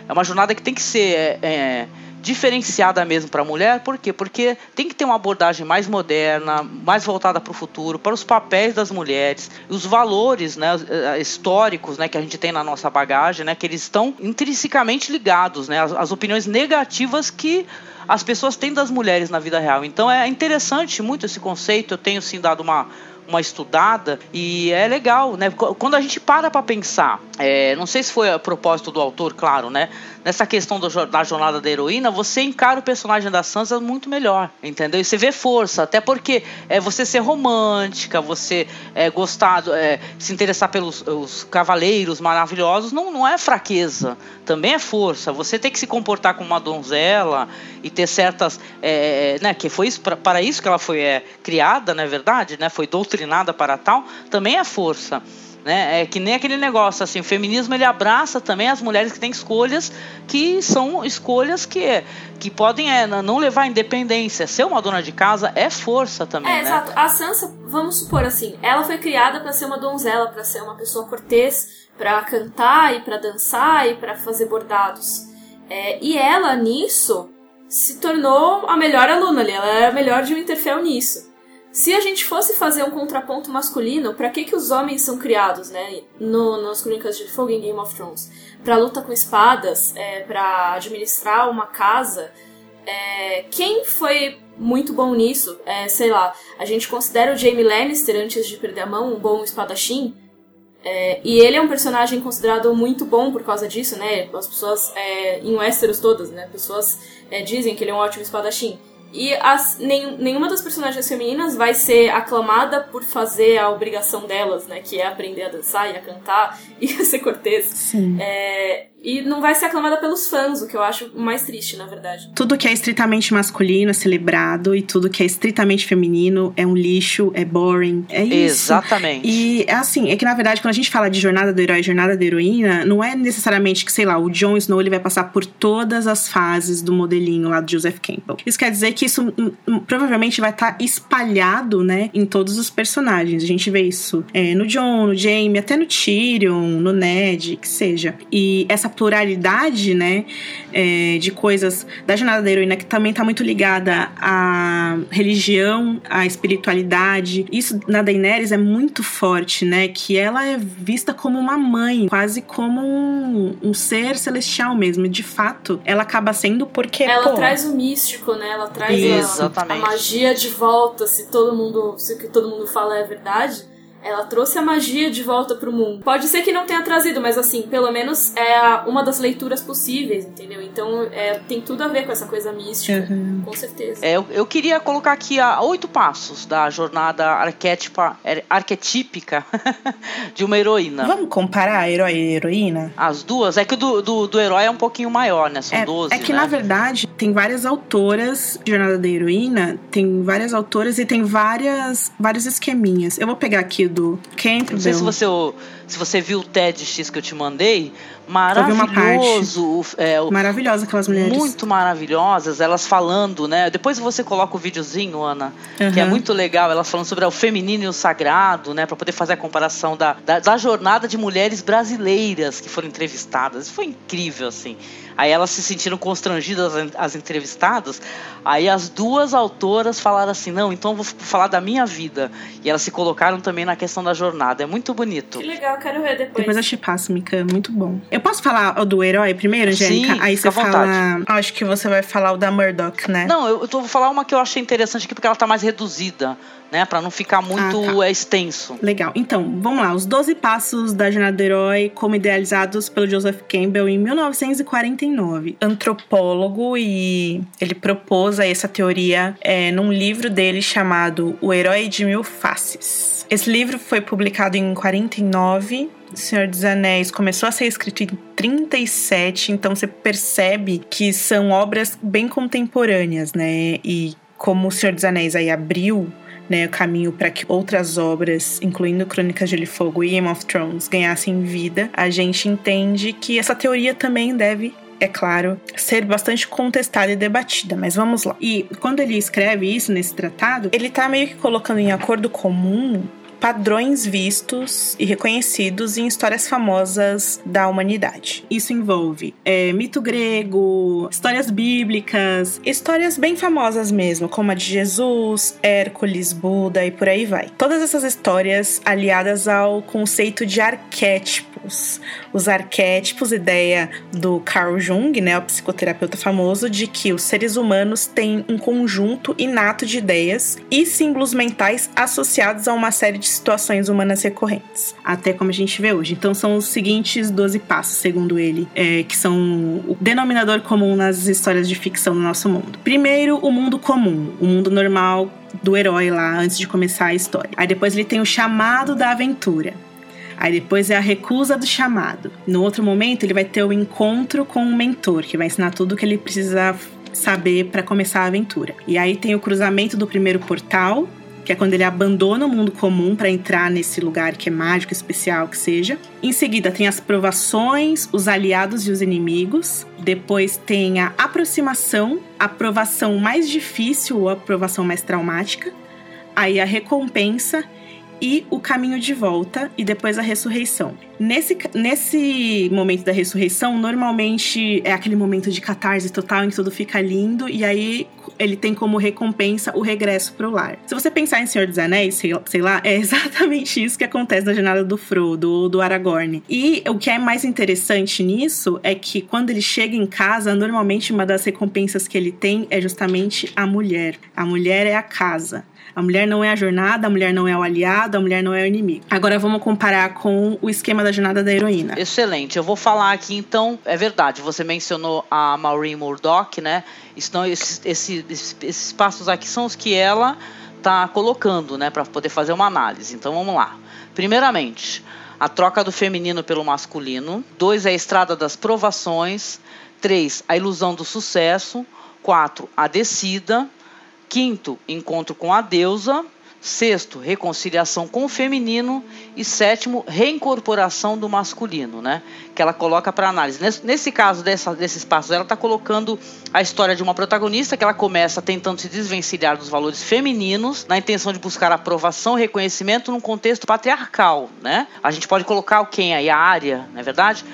é uma jornada que tem que ser é, é diferenciada mesmo para a mulher, por quê? Porque tem que ter uma abordagem mais moderna, mais voltada para o futuro, para os papéis das mulheres, os valores né, eh, históricos né, que a gente tem na nossa bagagem, né, que eles estão intrinsecamente ligados, né, as, as opiniões negativas que as pessoas têm das mulheres na vida real. Então é interessante muito esse conceito, eu tenho sim dado uma uma estudada e é legal, né? Quando a gente para para pensar, é, não sei se foi a propósito do autor, claro, né? Nessa questão do, da jornada da heroína, você encara o personagem da Sansa muito melhor, entendeu? E você vê força, até porque é você ser romântica, você é, gostar, é, se interessar pelos os cavaleiros maravilhosos, não, não é fraqueza, também é força. Você tem que se comportar como uma donzela e ter certas, é, né? Que foi isso, para isso que ela foi é, criada, não é verdade, né? Foi doutrina doutrinada para tal, também é força. Né? É que nem aquele negócio assim, o feminismo ele abraça também as mulheres que têm escolhas que são escolhas que, que podem é, não levar à independência. Ser uma dona de casa é força também. É, né? exato. A Sansa, vamos supor assim, ela foi criada para ser uma donzela, para ser uma pessoa cortês, para cantar e para dançar e para fazer bordados. É, e ela nisso se tornou a melhor aluna ali, ela era a melhor de Winterfell nisso. Se a gente fosse fazer um contraponto masculino, para que que os homens são criados, né? No, nas Crônicas de Fogo em Game of Thrones, para luta com espadas, é, para administrar uma casa. É, quem foi muito bom nisso? É, sei lá, a gente considera o Jaime Lannister antes de perder a mão um bom espadachim. É, e ele é um personagem considerado muito bom por causa disso, né? As pessoas, é, em Westeros todas, né? Pessoas é, dizem que ele é um ótimo espadachim. E as, nem, nenhuma das personagens femininas vai ser aclamada por fazer a obrigação delas, né? Que é aprender a dançar e a cantar e <laughs> a ser cortês. Sim. É, e não vai ser aclamada pelos fãs, o que eu acho mais triste, na verdade. Tudo que é estritamente masculino é celebrado e tudo que é estritamente feminino é um lixo, é boring. É isso. Exatamente. E assim, é que na verdade, quando a gente fala de jornada do herói e jornada da heroína, não é necessariamente que, sei lá, o Jon Snow ele vai passar por todas as fases do modelinho lá do Joseph Campbell. Isso quer dizer que isso hum, hum, provavelmente vai estar tá espalhado, né, em todos os personagens. A gente vê isso é, no Jon, no Jaime, até no Tyrion, no Ned, que seja. E essa pluralidade, né, é, de coisas da jornada da heroína que também está muito ligada à religião, à espiritualidade. Isso na Daenerys é muito forte, né, que ela é vista como uma mãe, quase como um, um ser celestial mesmo. De fato, ela acaba sendo porque ela pô, traz o místico, né? Ela traz a, a magia de volta, se todo mundo, se o que todo mundo fala é verdade ela trouxe a magia de volta pro mundo. Pode ser que não tenha trazido, mas assim, pelo menos é uma das leituras possíveis, entendeu? Então é, tem tudo a ver com essa coisa mística, uhum. com certeza. É, eu, eu, queria colocar aqui a oito passos da jornada arquétipa, er, arquetípica <laughs> de uma heroína. Vamos comparar herói e heroína? As duas? É que o do, do, do herói é um pouquinho maior, né? São é, 12. É que né? na verdade tem várias autoras de Jornada da Heroína, tem várias autoras e tem várias, vários esqueminhas. Eu vou pegar aqui do Campbell. Não sei se você, se você viu o TEDx que eu te mandei. Maravilhoso. É, Maravilhosa aquelas mulheres. Muito maravilhosas, elas falando, né? Depois você coloca o videozinho, Ana, uhum. que é muito legal. Elas falando sobre o feminino e o sagrado, né? Para poder fazer a comparação da, da, da jornada de mulheres brasileiras que foram entrevistadas. Foi incrível, assim. Aí elas se sentiram constrangidas, as entrevistadas. Aí as duas autoras falaram assim: não, então eu vou falar da minha vida. E elas se colocaram também na questão da jornada. É muito bonito. Que legal, quero ver depois. Depois eu te passo, Mika. Muito bom. Eu posso falar do herói primeiro, Angélica? Sim, Aí você fala. Ah, acho que você vai falar o da Murdoch, né? Não, eu, eu vou falar uma que eu achei interessante aqui, porque ela tá mais reduzida né? Para não ficar muito ah, tá. extenso. Legal. Então, vamos lá. Os 12 passos da jornada do herói, como idealizados pelo Joseph Campbell em 1949. Antropólogo e ele propôs essa teoria é, num livro dele chamado O Herói de Mil Faces. Esse livro foi publicado em 49 Senhor dos Anéis começou a ser escrito em 37, então você percebe que são obras bem contemporâneas, né? E como o Senhor dos Anéis aí abriu né, o caminho para que outras obras, incluindo Crônicas de Gelo e Fogo e Game of Thrones, ganhassem vida, a gente entende que essa teoria também deve é claro, ser bastante contestada e debatida, mas vamos lá. E quando ele escreve isso nesse tratado, ele tá meio que colocando em acordo comum padrões vistos e reconhecidos em histórias famosas da humanidade. Isso envolve é, mito grego, histórias bíblicas, histórias bem famosas mesmo, como a de Jesus, Hércules, Buda e por aí vai. Todas essas histórias aliadas ao conceito de arquétipos. Os arquétipos, ideia do Carl Jung, né, o psicoterapeuta famoso, de que os seres humanos têm um conjunto inato de ideias e símbolos mentais associados a uma série de situações humanas recorrentes, até como a gente vê hoje. Então são os seguintes 12 passos, segundo ele, é, que são o denominador comum nas histórias de ficção do nosso mundo. Primeiro, o mundo comum, o mundo normal do herói lá antes de começar a história. Aí depois ele tem o chamado da aventura. Aí depois é a recusa do chamado. No outro momento, ele vai ter o encontro com um mentor, que vai ensinar tudo o que ele precisa saber para começar a aventura. E aí tem o cruzamento do primeiro portal, que é quando ele abandona o mundo comum para entrar nesse lugar que é mágico, especial, que seja. Em seguida, tem as provações, os aliados e os inimigos. Depois tem a aproximação, a aprovação mais difícil ou a aprovação mais traumática. Aí a recompensa e o caminho de volta e depois a ressurreição. Nesse, nesse momento da ressurreição, normalmente é aquele momento de catarse total em que tudo fica lindo, e aí ele tem como recompensa o regresso pro lar. Se você pensar em Senhor dos Anéis, sei, sei lá, é exatamente isso que acontece na jornada do Frodo ou do Aragorn. E o que é mais interessante nisso é que quando ele chega em casa, normalmente uma das recompensas que ele tem é justamente a mulher. A mulher é a casa. A mulher não é a jornada, a mulher não é o aliado, a mulher não é o inimigo. Agora vamos comparar com o esquema da jornada da heroína. Excelente. Eu vou falar aqui então, é verdade, você mencionou a Maureen Murdoch, né? Então, esses, esses, esses passos aqui são os que ela está colocando, né, para poder fazer uma análise. Então vamos lá. Primeiramente, a troca do feminino pelo masculino. Dois, a estrada das provações. Três, a ilusão do sucesso. Quatro, a descida. Quinto, encontro com a deusa. Sexto, reconciliação com o feminino. E sétimo, reincorporação do masculino, né? Que ela coloca para análise. Nesse, nesse, caso dessa, desses passos, ela está colocando a história de uma protagonista que ela começa tentando se desvencilhar dos valores femininos, na intenção de buscar aprovação e reconhecimento num contexto patriarcal, né? A gente pode colocar o quem aí? A área, não é verdade?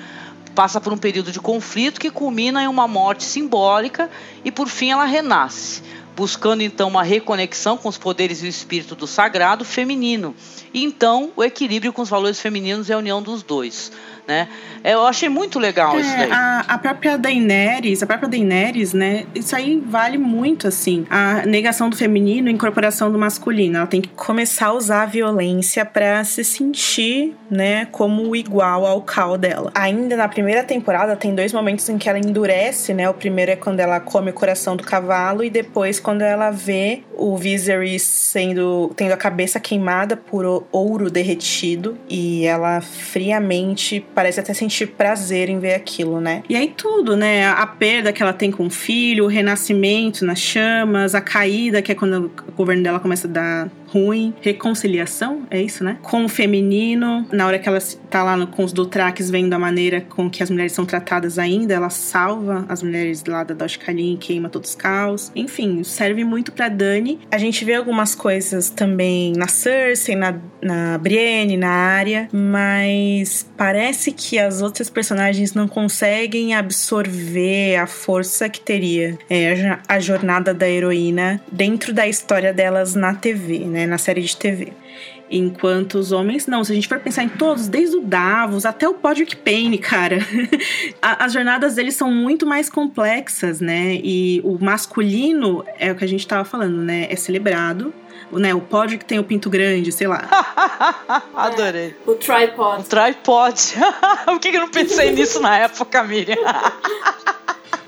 Passa por um período de conflito que culmina em uma morte simbólica e por fim ela renasce buscando então uma reconexão com os poderes e o espírito do sagrado feminino. E então o equilíbrio com os valores femininos é a união dos dois. Né? Eu achei muito legal é, isso daí. A, a própria Daenerys, a própria Daenerys, né? Isso aí vale muito, assim. A negação do feminino e incorporação do masculino. Ela tem que começar a usar a violência para se sentir, né, como igual ao cal dela. Ainda na primeira temporada tem dois momentos em que ela endurece, né? O primeiro é quando ela come o coração do cavalo e depois quando ela vê o Viserys sendo tendo a cabeça queimada por ouro derretido e ela friamente parece até sentir prazer em ver aquilo, né? E aí tudo, né? A perda que ela tem com o filho, o renascimento nas chamas, a caída, que é quando o governo dela começa a dar ruim, reconciliação, é isso, né? Com o feminino, na hora que ela tá lá no, com os Dothraques vendo a maneira com que as mulheres são tratadas ainda, ela salva as mulheres lá da Dosh queima todos os caos. Enfim, serve muito para Dani. A gente vê algumas coisas também na Cersei, na, na Brienne, na área, mas parece que as outras personagens não conseguem absorver a força que teria é, a jornada da heroína dentro da história delas na TV, né? Né, na série de TV. Enquanto os homens, não. Se a gente for pensar em todos, desde o Davos até o Podrick Payne, cara. <laughs> As jornadas deles são muito mais complexas, né? E o masculino, é o que a gente tava falando, né? É celebrado. Né, o Podrick tem o pinto grande, sei lá. <laughs> Adorei. É, o tripod. O tripod. <laughs> Por que eu não pensei nisso na época, Miriam?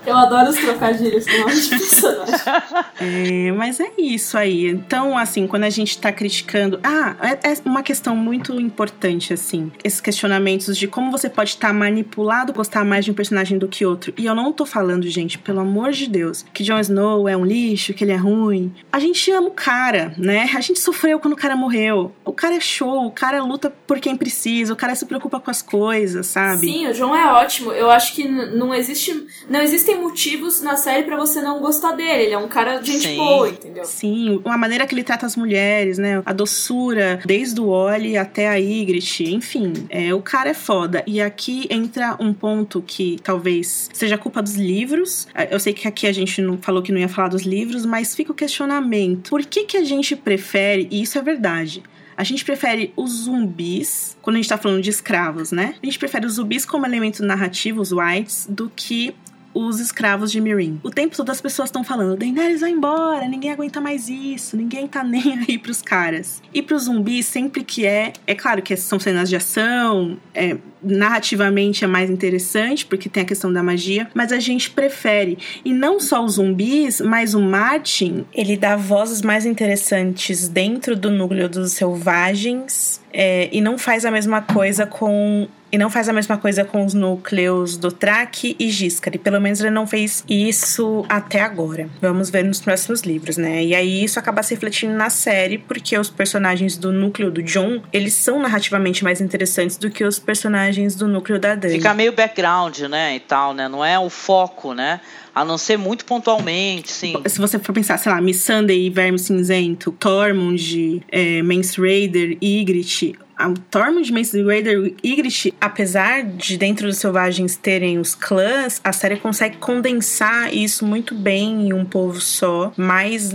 Eu adoro os trocadilhos com nome de personagem. <laughs> É, mas é isso aí. Então, assim, quando a gente tá criticando. Ah, é, é uma questão muito importante, assim. Esses questionamentos de como você pode estar tá manipulado, gostar mais de um personagem do que outro. E eu não tô falando, gente, pelo amor de Deus, que Jon Snow é um lixo, que ele é ruim. A gente ama o cara, né? A gente sofreu quando o cara morreu. O cara é show, o cara luta por quem precisa, o cara se preocupa com as coisas, sabe? Sim, o Jon é ótimo. Eu acho que não existe. Não existem existem motivos na série para você não gostar dele. Ele é um cara de gente Sim. boa, entendeu? Sim, a maneira que ele trata as mulheres, né? A doçura, desde o Oli até a Ygritte, enfim, é, o cara é foda. E aqui entra um ponto que talvez seja culpa dos livros. Eu sei que aqui a gente não falou que não ia falar dos livros, mas fica o questionamento. Por que que a gente prefere, e isso é verdade, a gente prefere os zumbis, quando a gente tá falando de escravos, né? A gente prefere os zumbis como elemento narrativo, os whites, do que os escravos de Mirin. O tempo todo as pessoas estão falando: Daenerys vai embora, ninguém aguenta mais isso, ninguém tá <laughs> nem aí pros caras. E pros zumbis, sempre que é. É claro que são cenas de ação, é, narrativamente é mais interessante, porque tem a questão da magia, mas a gente prefere. E não só os zumbis, mas o Martin, ele dá vozes mais interessantes dentro do núcleo dos selvagens. É, e não faz a mesma coisa com e não faz a mesma coisa com os núcleos do Track e Giscari. Pelo menos ele não fez isso até agora. Vamos ver nos próximos livros, né? E aí isso acaba se refletindo na série, porque os personagens do núcleo do John, eles são narrativamente mais interessantes do que os personagens do núcleo da Dani. Fica meio background, né, e tal, né? Não é o foco, né? A não ser muito pontualmente, sim. Se você for pensar, sei lá, Miss Sunday e Verme Cinzento, Tormund, é, Mance Raider, Ygritte, a Tormund, Mace Raider Ygritte, apesar de dentro dos selvagens terem os clãs, a série consegue condensar isso muito bem em um povo só. Mas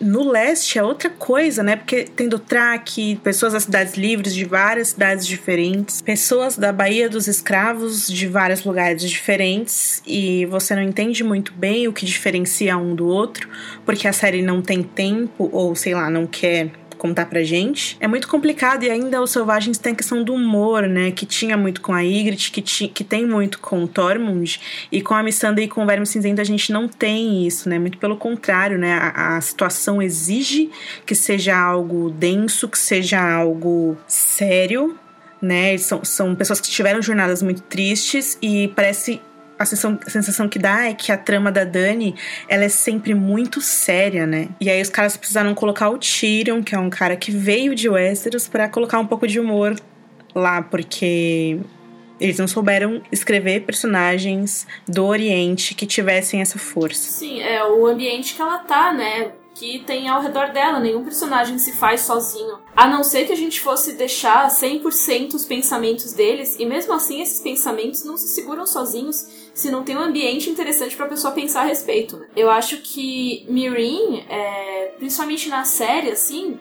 no leste é outra coisa, né? Porque tem do Track, pessoas das cidades livres de várias cidades diferentes, pessoas da Baía dos Escravos de vários lugares diferentes, e você não entende muito bem o que diferencia um do outro, porque a série não tem tempo, ou sei lá, não quer contar pra gente. É muito complicado e ainda os Selvagens tem a questão do humor, né? Que tinha muito com a Ygritte, que, ti, que tem muito com o Tormund. E com a Missandei e com o Verme Cinzento a gente não tem isso, né? Muito pelo contrário, né? A, a situação exige que seja algo denso, que seja algo sério, né? São, são pessoas que tiveram jornadas muito tristes e parece a sensação, a sensação que dá é que a trama da Dani, ela é sempre muito séria, né? E aí os caras precisaram colocar o Tyrion, que é um cara que veio de Westeros, para colocar um pouco de humor lá, porque eles não souberam escrever personagens do Oriente que tivessem essa força. Sim, é o ambiente que ela tá, né? que tem ao redor dela. Nenhum personagem se faz sozinho. A não ser que a gente fosse deixar 100% os pensamentos deles, e mesmo assim esses pensamentos não se seguram sozinhos se não tem um ambiente interessante para a pessoa pensar a respeito. Né? Eu acho que Mirin, é, principalmente na série, assim,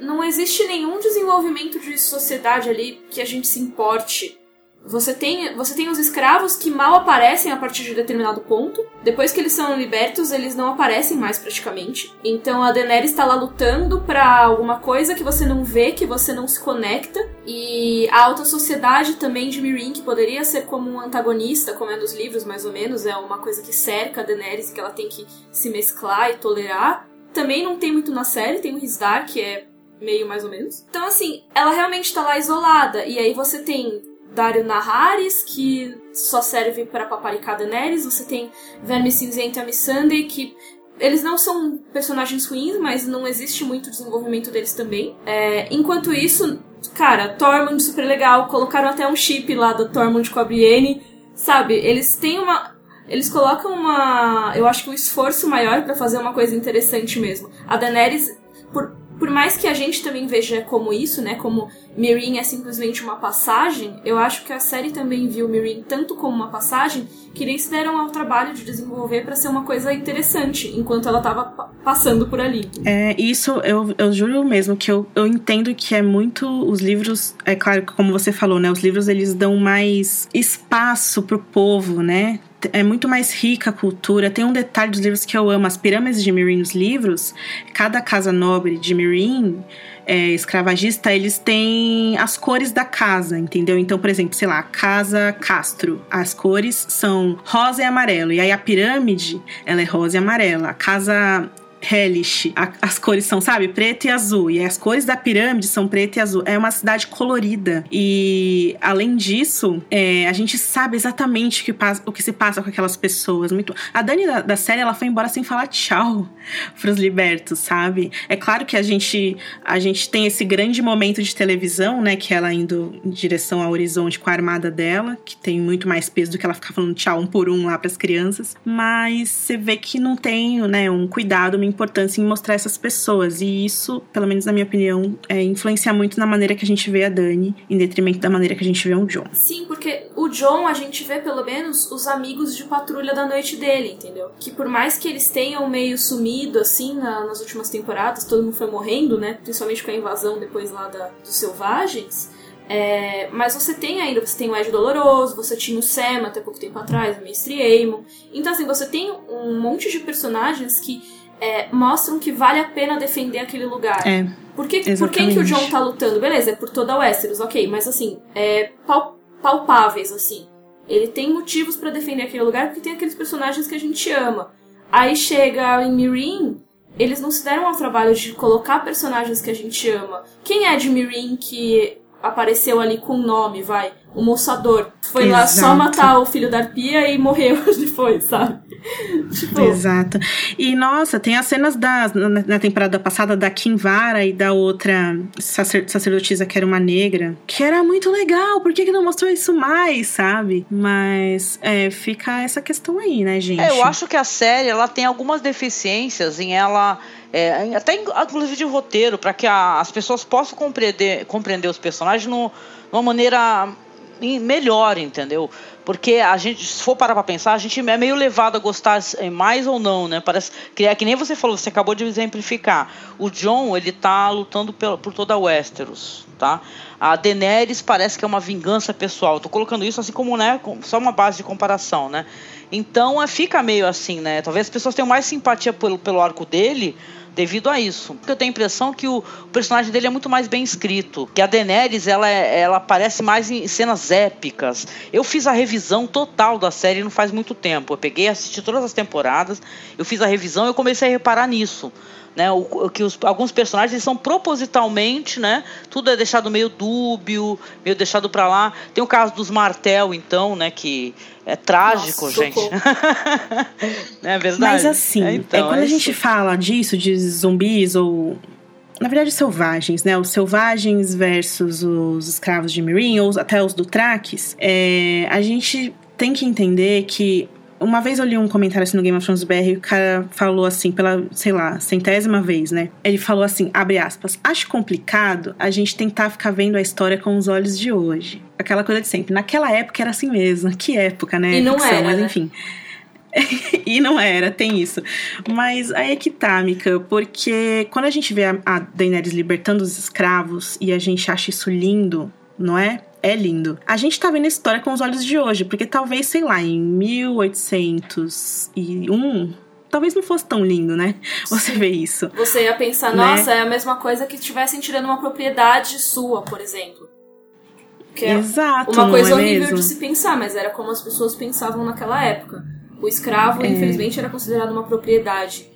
não existe nenhum desenvolvimento de sociedade ali que a gente se importe você tem, você tem os escravos que mal aparecem a partir de determinado ponto. Depois que eles são libertos, eles não aparecem mais praticamente. Então a Daenerys está lá lutando para alguma coisa que você não vê, que você não se conecta. E a alta sociedade também de Meereen, que poderia ser como um antagonista, como é nos livros mais ou menos, é uma coisa que cerca a Daenerys, que ela tem que se mesclar e tolerar. Também não tem muito na série, tem o Rizdar, que é meio mais ou menos. Então, assim, ela realmente está lá isolada. E aí você tem Dario Naharis, que só serve para paparicar Daenerys. Você tem Verme Cinzento e Missandei, que eles não são personagens ruins, mas não existe muito desenvolvimento deles também. É, enquanto isso, cara, Tormund super legal. Colocaram até um chip lá da Tormund com a Brienne. Sabe, eles têm uma. Eles colocam uma. Eu acho que um esforço maior para fazer uma coisa interessante mesmo. A Daenerys, por por mais que a gente também veja como isso, né, como Meereen é simplesmente uma passagem, eu acho que a série também viu Meereen tanto como uma passagem que nem se deram ao trabalho de desenvolver para ser uma coisa interessante enquanto ela estava passando por ali. É, isso eu, eu juro mesmo que eu, eu entendo que é muito os livros, é claro que como você falou, né, os livros eles dão mais espaço pro povo, né? É muito mais rica a cultura. Tem um detalhe dos livros que eu amo: as pirâmides de Mirim nos livros. Cada casa nobre de Mirim, é, escravagista, eles têm as cores da casa, entendeu? Então, por exemplo, sei lá, Casa Castro, as cores são rosa e amarelo. E aí a pirâmide, ela é rosa e amarela. A casa Hellish. as cores são, sabe, preto e azul. E as cores da pirâmide são preto e azul. É uma cidade colorida. E além disso, é, a gente sabe exatamente o que, passa, o que se passa com aquelas pessoas. Muito... A Dani da, da, série, ela foi embora sem falar tchau <laughs> pros libertos, sabe? É claro que a gente, a gente tem esse grande momento de televisão, né? Que ela indo em direção ao horizonte com a armada dela, que tem muito mais peso do que ela ficar falando tchau um por um lá pras crianças. Mas você vê que não tem, né, um cuidado, uma importância em mostrar essas pessoas. E isso, pelo menos na minha opinião, é, influencia muito na maneira que a gente vê a Dani, em detrimento da maneira que a gente vê o John. Sim, porque o John, a gente vê pelo menos os amigos de patrulha da noite dele, entendeu? Que por mais que eles tenham meio sumido, assim, na, nas últimas temporadas, todo mundo foi morrendo, né? Principalmente com a invasão depois lá da, dos selvagens. É, mas você tem ainda, você tem o Ed Doloroso, você tinha o Sam até pouco tempo atrás, o Mestre Aemon. Então, assim, você tem um monte de personagens que é, mostram que vale a pena defender aquele lugar. É, por que, por que, que o John tá lutando? Beleza, é por toda a Westeros, ok, mas assim, é pal, palpáveis, assim. Ele tem motivos para defender aquele lugar porque tem aqueles personagens que a gente ama. Aí chega em Mirin, eles não se deram ao trabalho de colocar personagens que a gente ama. Quem é de Mirin que apareceu ali com nome, vai? O moçador. Foi Exato. lá só matar o filho da arpia e morreu <laughs> depois, sabe? tipo... Exato. E nossa, tem as cenas da, na, temporada passada da Kinvara e da outra sacer, sacerdotisa que era uma negra, que era muito legal. Por que, que não mostrou isso mais, sabe? Mas é, fica essa questão aí, né, gente? É, eu acho que a série ela tem algumas deficiências em ela. É, até inclusive de roteiro, para que a, as pessoas possam compreender, compreender os personagens no, de uma maneira melhor, entendeu? Porque a gente, se for parar pra pensar, a gente é meio levado a gostar mais ou não, né? Parece que é que nem você falou, você acabou de exemplificar. O John, ele tá lutando por, toda a Westeros, tá? A Daenerys parece que é uma vingança pessoal. Tô colocando isso assim como, né, só uma base de comparação, né? Então, é, fica meio assim, né? Talvez as pessoas tenham mais simpatia pelo, pelo arco dele devido a isso. Eu tenho a impressão que o, o, personagem dele é muito mais bem escrito, que a Daenerys ela, é, ela aparece mais em cenas épicas. Eu fiz a revisão total da série não faz muito tempo. Eu peguei, assisti todas as temporadas, eu fiz a revisão e eu comecei a reparar nisso né? O, que os, alguns personagens são propositalmente, né? Tudo é deixado meio dúbio, meio deixado para lá. Tem o caso dos Martel, então, né? Que é trágico, Nossa, gente. <laughs> é verdade. Mas assim, é, então, é quando é a gente fala disso, de zumbis ou na verdade, selvagens, né? Os selvagens versus os escravos de Mirin, ou até os do é, a gente tem que entender que uma vez eu li um comentário assim no Game of Thrones BR e o cara falou assim, pela, sei lá, centésima vez, né? Ele falou assim, abre aspas, acho complicado a gente tentar ficar vendo a história com os olhos de hoje. Aquela coisa de sempre. Naquela época era assim mesmo. Que época, né? E não Ficção, era, Mas né? <laughs> e não era, tem isso. Mas aí é que tá, Mika, porque quando a gente vê a, Daenerys libertando os escravos e a gente acha isso lindo, não é? é lindo. A gente tá vendo a história com os olhos de hoje, porque talvez, sei lá, em 1801 talvez não fosse tão lindo, né? <laughs> Você vê isso. Você ia pensar, né? nossa, é a mesma coisa que estivessem tirando uma propriedade sua, por exemplo. Que é Exato. Uma coisa é horrível mesmo? de se pensar, mas era como as pessoas pensavam naquela época. O escravo, é. infelizmente, era considerado uma propriedade.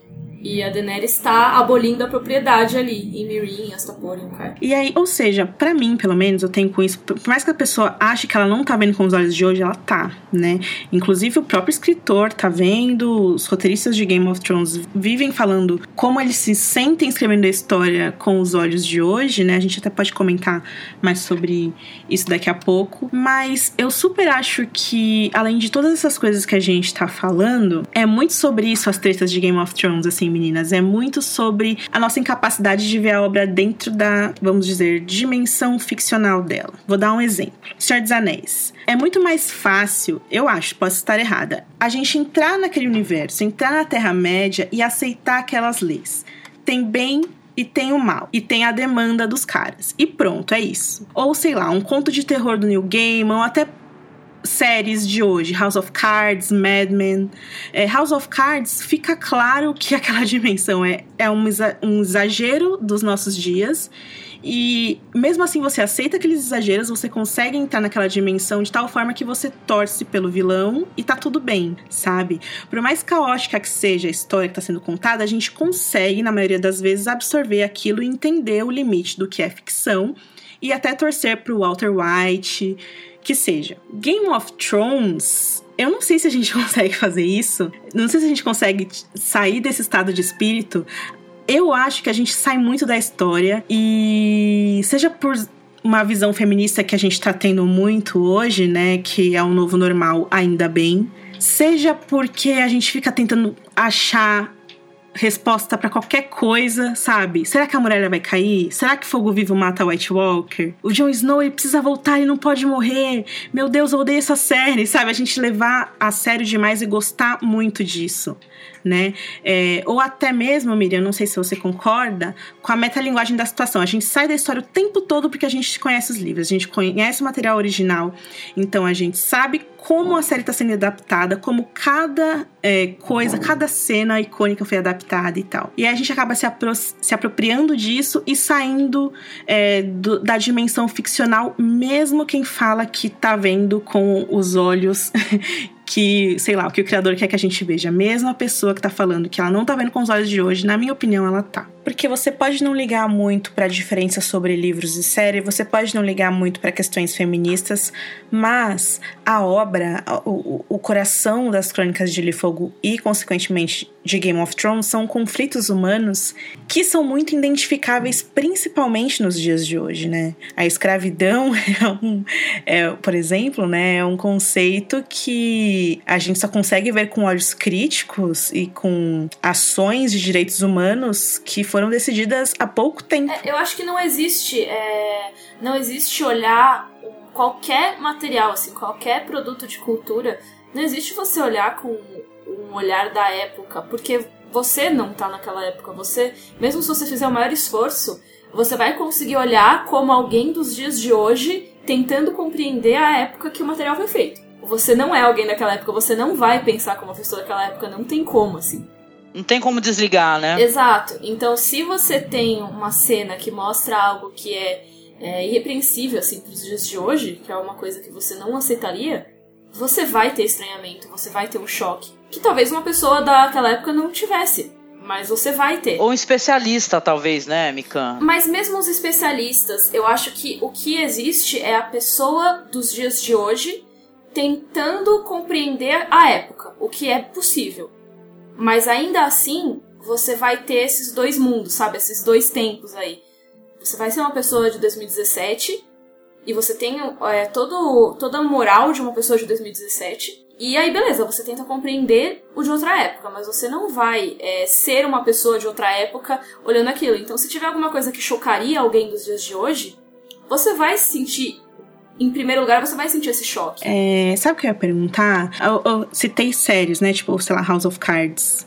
E a Daenerys está abolindo a propriedade ali, em Mirin, Astapor e cara. E aí, ou seja, para mim, pelo menos, eu tenho com isso, por mais que a pessoa ache que ela não tá vendo com os olhos de hoje, ela tá, né? Inclusive o próprio escritor tá vendo, os roteiristas de Game of Thrones vivem falando como eles se sentem escrevendo a história com os olhos de hoje, né? A gente até pode comentar mais sobre isso daqui a pouco, mas eu super acho que além de todas essas coisas que a gente tá falando, é muito sobre isso as tretas de Game of Thrones, assim, meninas. É muito sobre a nossa incapacidade de ver a obra dentro da, vamos dizer, dimensão ficcional dela. Vou dar um exemplo: Senhor dos Anéis. É muito mais fácil, eu acho, posso estar errada, a gente entrar naquele universo, entrar na Terra-média e aceitar aquelas leis. Tem bem e tem o mal. E tem a demanda dos caras. E pronto, é isso. Ou sei lá, um conto de terror do New Game, ou até séries de hoje, House of Cards, Mad Men. É, House of Cards, fica claro que <laughs> aquela dimensão é, é um, um exagero dos nossos dias. E mesmo assim você aceita aqueles exageros, você consegue entrar naquela dimensão de tal forma que você torce pelo vilão e tá tudo bem, sabe? Por mais caótica que seja a história que tá sendo contada, a gente consegue, na maioria das vezes, absorver aquilo e entender o limite do que é ficção e até torcer pro Walter White que seja. Game of Thrones, eu não sei se a gente <laughs> consegue fazer isso, não sei se a gente consegue sair desse estado de espírito. Eu acho que a gente sai muito da história e seja por uma visão feminista que a gente tá tendo muito hoje, né, que é um novo normal, ainda bem, seja porque a gente fica tentando achar resposta para qualquer coisa, sabe? Será que a muralha vai cair? Será que fogo vivo mata White Walker? O Jon Snow ele precisa voltar, ele não pode morrer. Meu Deus, eu odeio essa série, sabe? A gente levar a sério demais e gostar muito disso, né? É, ou até mesmo, Miriam, não sei se você concorda, com a metalinguagem da situação. A gente sai da história o tempo todo porque a gente conhece os livros, a gente conhece o material original, então a gente sabe como a série está sendo adaptada, como cada é, coisa, cada cena icônica foi adaptada e tal. E aí a gente acaba se, apro se apropriando disso e saindo é, do, da dimensão ficcional, mesmo quem fala que tá vendo com os olhos <laughs> que, sei lá, o que o criador quer que a gente veja. A pessoa que tá falando que ela não tá vendo com os olhos de hoje, na minha opinião, ela tá. Porque você pode não ligar muito para a diferença sobre livros e série, você pode não ligar muito para questões feministas, mas a obra, o, o coração das Crônicas de Gelo e Fogo e, consequentemente, de Game of Thrones são conflitos humanos que são muito identificáveis, principalmente nos dias de hoje, né? A escravidão <laughs> é um, é, por exemplo, né, é um conceito que a gente só consegue ver com olhos críticos e com ações de direitos humanos que foram decididas há pouco tempo. É, eu acho que não existe, é, não existe olhar qualquer material, assim, qualquer produto de cultura, não existe você olhar com um olhar da época, porque você não tá naquela época. Você, mesmo se você fizer o maior esforço, você vai conseguir olhar como alguém dos dias de hoje tentando compreender a época que o material foi feito. Você não é alguém daquela época, você não vai pensar como uma pessoa daquela época, não tem como, assim. Não tem como desligar, né? Exato. Então, se você tem uma cena que mostra algo que é, é irrepreensível, assim, pros dias de hoje, que é uma coisa que você não aceitaria, você vai ter estranhamento, você vai ter um choque. Que talvez uma pessoa daquela época não tivesse. Mas você vai ter. Ou um especialista, talvez, né, Mikan? Mas mesmo os especialistas, eu acho que o que existe é a pessoa dos dias de hoje tentando compreender a época, o que é possível. Mas ainda assim, você vai ter esses dois mundos, sabe? Esses dois tempos aí. Você vai ser uma pessoa de 2017 e você tem é, todo, toda a moral de uma pessoa de 2017. E aí, beleza, você tenta compreender o de outra época, mas você não vai é, ser uma pessoa de outra época olhando aquilo. Então, se tiver alguma coisa que chocaria alguém dos dias de hoje, você vai se sentir. Em primeiro lugar, você vai sentir esse choque. É, sabe o que eu ia perguntar? Eu, eu citei séries, né? Tipo, sei lá, House of Cards.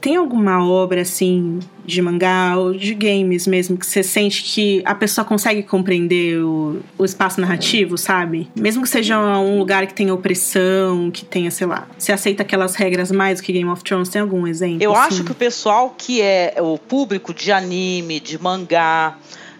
Tem alguma obra assim de mangá ou de games mesmo que você sente que a pessoa consegue compreender o, o espaço narrativo, sabe? Mesmo que seja um lugar que tenha opressão, que tenha, sei lá, você aceita aquelas regras mais do que Game of Thrones? Tem algum exemplo? Eu assim? acho que o pessoal que é o público de anime, de mangá,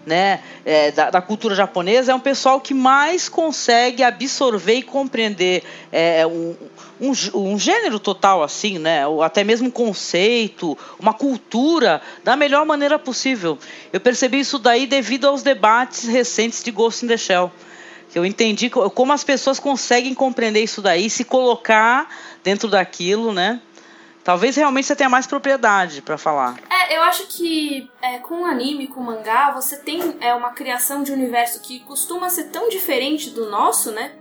né, é, da, da, cultura japonesa é um pessoal que mais consegue absorver e compreender é, um, um, um, gênero total assim, né, ou até mesmo um conceito, uma cultura da melhor maneira possível. Eu percebi isso daí devido aos debates recentes de Ghost in the Shell. Eu entendi como as pessoas conseguem compreender isso daí, se colocar dentro daquilo, né? Talvez realmente você tenha mais propriedade para falar. É, eu acho que é, com anime, com mangá, você tem é, uma criação de universo que costuma ser tão diferente do nosso, né?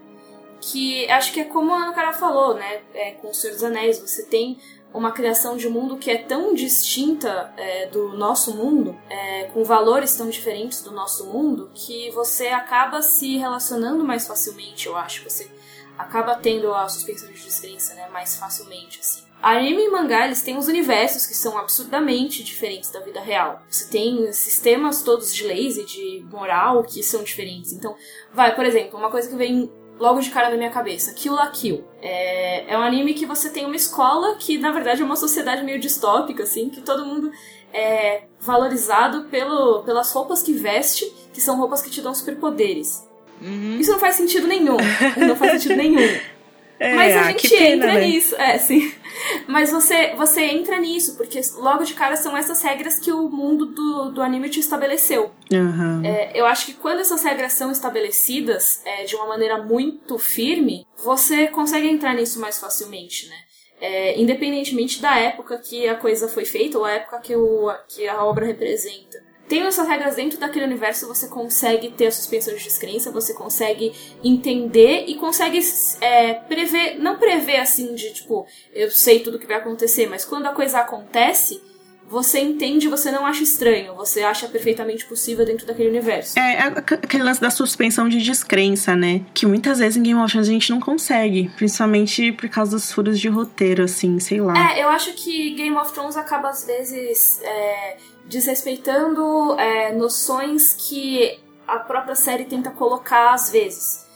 Que acho que é como a Ana falou, né? É, com o Senhor dos Anéis, você tem uma criação de mundo que é tão distinta é, do nosso mundo, é, com valores tão diferentes do nosso mundo, que você acaba se relacionando mais facilmente, eu acho. Você acaba tendo a suspensão de descrença né, mais facilmente, assim. Anime e mangá, eles têm os universos que são absurdamente diferentes da vida real. Você tem sistemas todos de leis e de moral que são diferentes. Então, vai, por exemplo, uma coisa que vem logo de cara na minha cabeça, Kill la Kill. É, é um anime que você tem uma escola que, na verdade, é uma sociedade meio distópica, assim, que todo mundo é valorizado pelo, pelas roupas que veste, que são roupas que te dão superpoderes. Uhum. Isso não faz sentido nenhum. não faz sentido nenhum. <laughs> É, Mas a gente entra né? nisso. É, sim. Mas você, você entra nisso, porque logo de cara são essas regras que o mundo do, do anime te estabeleceu. Uhum. É, eu acho que quando essas regras são estabelecidas é, de uma maneira muito firme, você consegue entrar nisso mais facilmente, né? É, independentemente da época que a coisa foi feita ou a época que, o, que a obra representa tendo essas regras dentro daquele universo, você consegue ter a suspensão de descrença, você consegue entender e consegue é, prever, não prever assim de tipo, eu sei tudo que vai acontecer, mas quando a coisa acontece, você entende, você não acha estranho, você acha perfeitamente possível dentro daquele universo. É, é aquele lance da suspensão de descrença, né? Que muitas vezes em Game of Thrones a gente não consegue, principalmente por causa dos furos de roteiro, assim, sei lá. É, eu acho que Game of Thrones acaba às vezes. É desrespeitando é, noções que a própria série tenta colocar às vezes.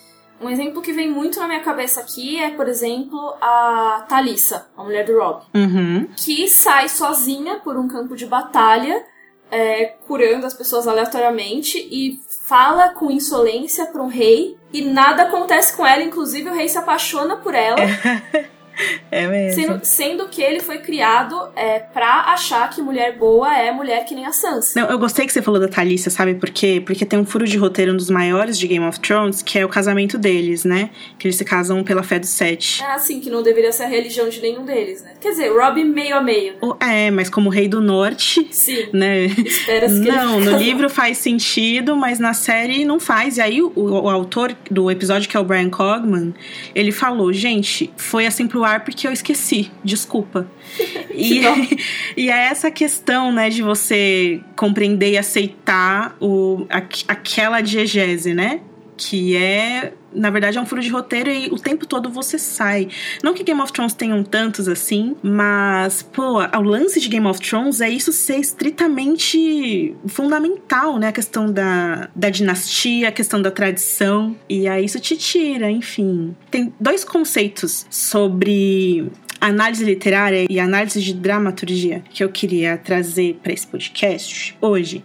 Um exemplo que vem muito na minha cabeça aqui é, por exemplo, a Talissa, a mulher do Rob, uhum. que sai sozinha por um campo de batalha, é, curando as pessoas aleatoriamente e fala com insolência para um rei e nada acontece com ela, inclusive o rei se apaixona por ela. <laughs> <laughs> É mesmo. Sendo, sendo que ele foi criado é, pra achar que mulher boa é mulher que nem a Sansa. Não, eu gostei que você falou da Thalissa, sabe por quê? Porque tem um furo de roteiro, um dos maiores de Game of Thrones, que é o casamento deles, né? Que eles se casam pela fé do sete. É assim, que não deveria ser a religião de nenhum deles, né? Quer dizer, Rob meio a meio. O- É, mas como rei do norte, Sim. né? Espera-se que <laughs> ele Não, fique no livro faz sentido, mas na série não faz. E aí o, o autor do episódio, que é o Brian Cogman, ele falou: gente, foi assim pro porque eu esqueci, desculpa. <laughs> E, <laughs> e é essa questão, né, de você compreender e aceitar o, aqu- aquela diegese, né? Que é, na verdade, é um furo de roteiro e o tempo todo você sai. Não que Game of Thrones tenham tantos assim, mas, pô, o lance de Game of Thrones é isso ser estritamente fundamental, né? A questão da, da dinastia, a questão da tradição. E aí isso te tira, enfim. Tem dois conceitos sobre análise literária e análise de dramaturgia que eu queria trazer para esse podcast hoje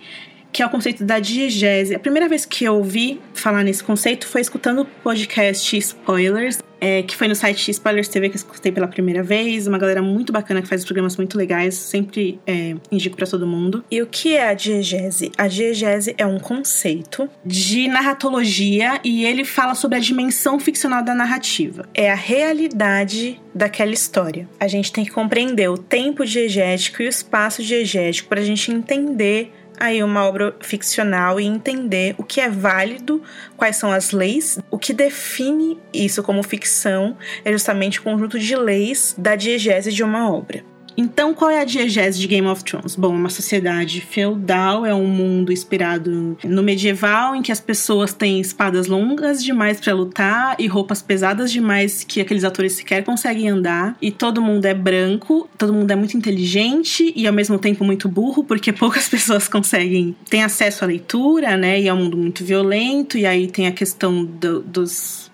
que é o conceito da diegese. A primeira vez que eu ouvi falar nesse conceito foi escutando o podcast Spoilers, é, que foi no site Spoilers TV que eu escutei pela primeira vez. Uma galera muito bacana que faz programas muito legais, sempre é, indico para todo mundo. E o que é a diegese? A diegese é um conceito de narratologia e ele fala sobre a dimensão ficcional da narrativa. É a realidade daquela história. A gente tem que compreender o tempo diegético e o espaço diegético para a gente entender aí uma obra ficcional e entender o que é válido, quais são as leis, o que define isso como ficção é justamente o conjunto de leis da diegese de uma obra. Então, qual é a diegese de Game of Thrones? Bom, uma sociedade feudal, é um mundo inspirado no medieval, em que as pessoas têm espadas longas demais para lutar e roupas pesadas demais que aqueles atores sequer conseguem andar. E todo mundo é branco, todo mundo é muito inteligente e ao mesmo tempo muito burro, porque <laughs> poucas pessoas conseguem ter acesso à leitura, né? E é um mundo muito violento, e aí tem a questão do- dos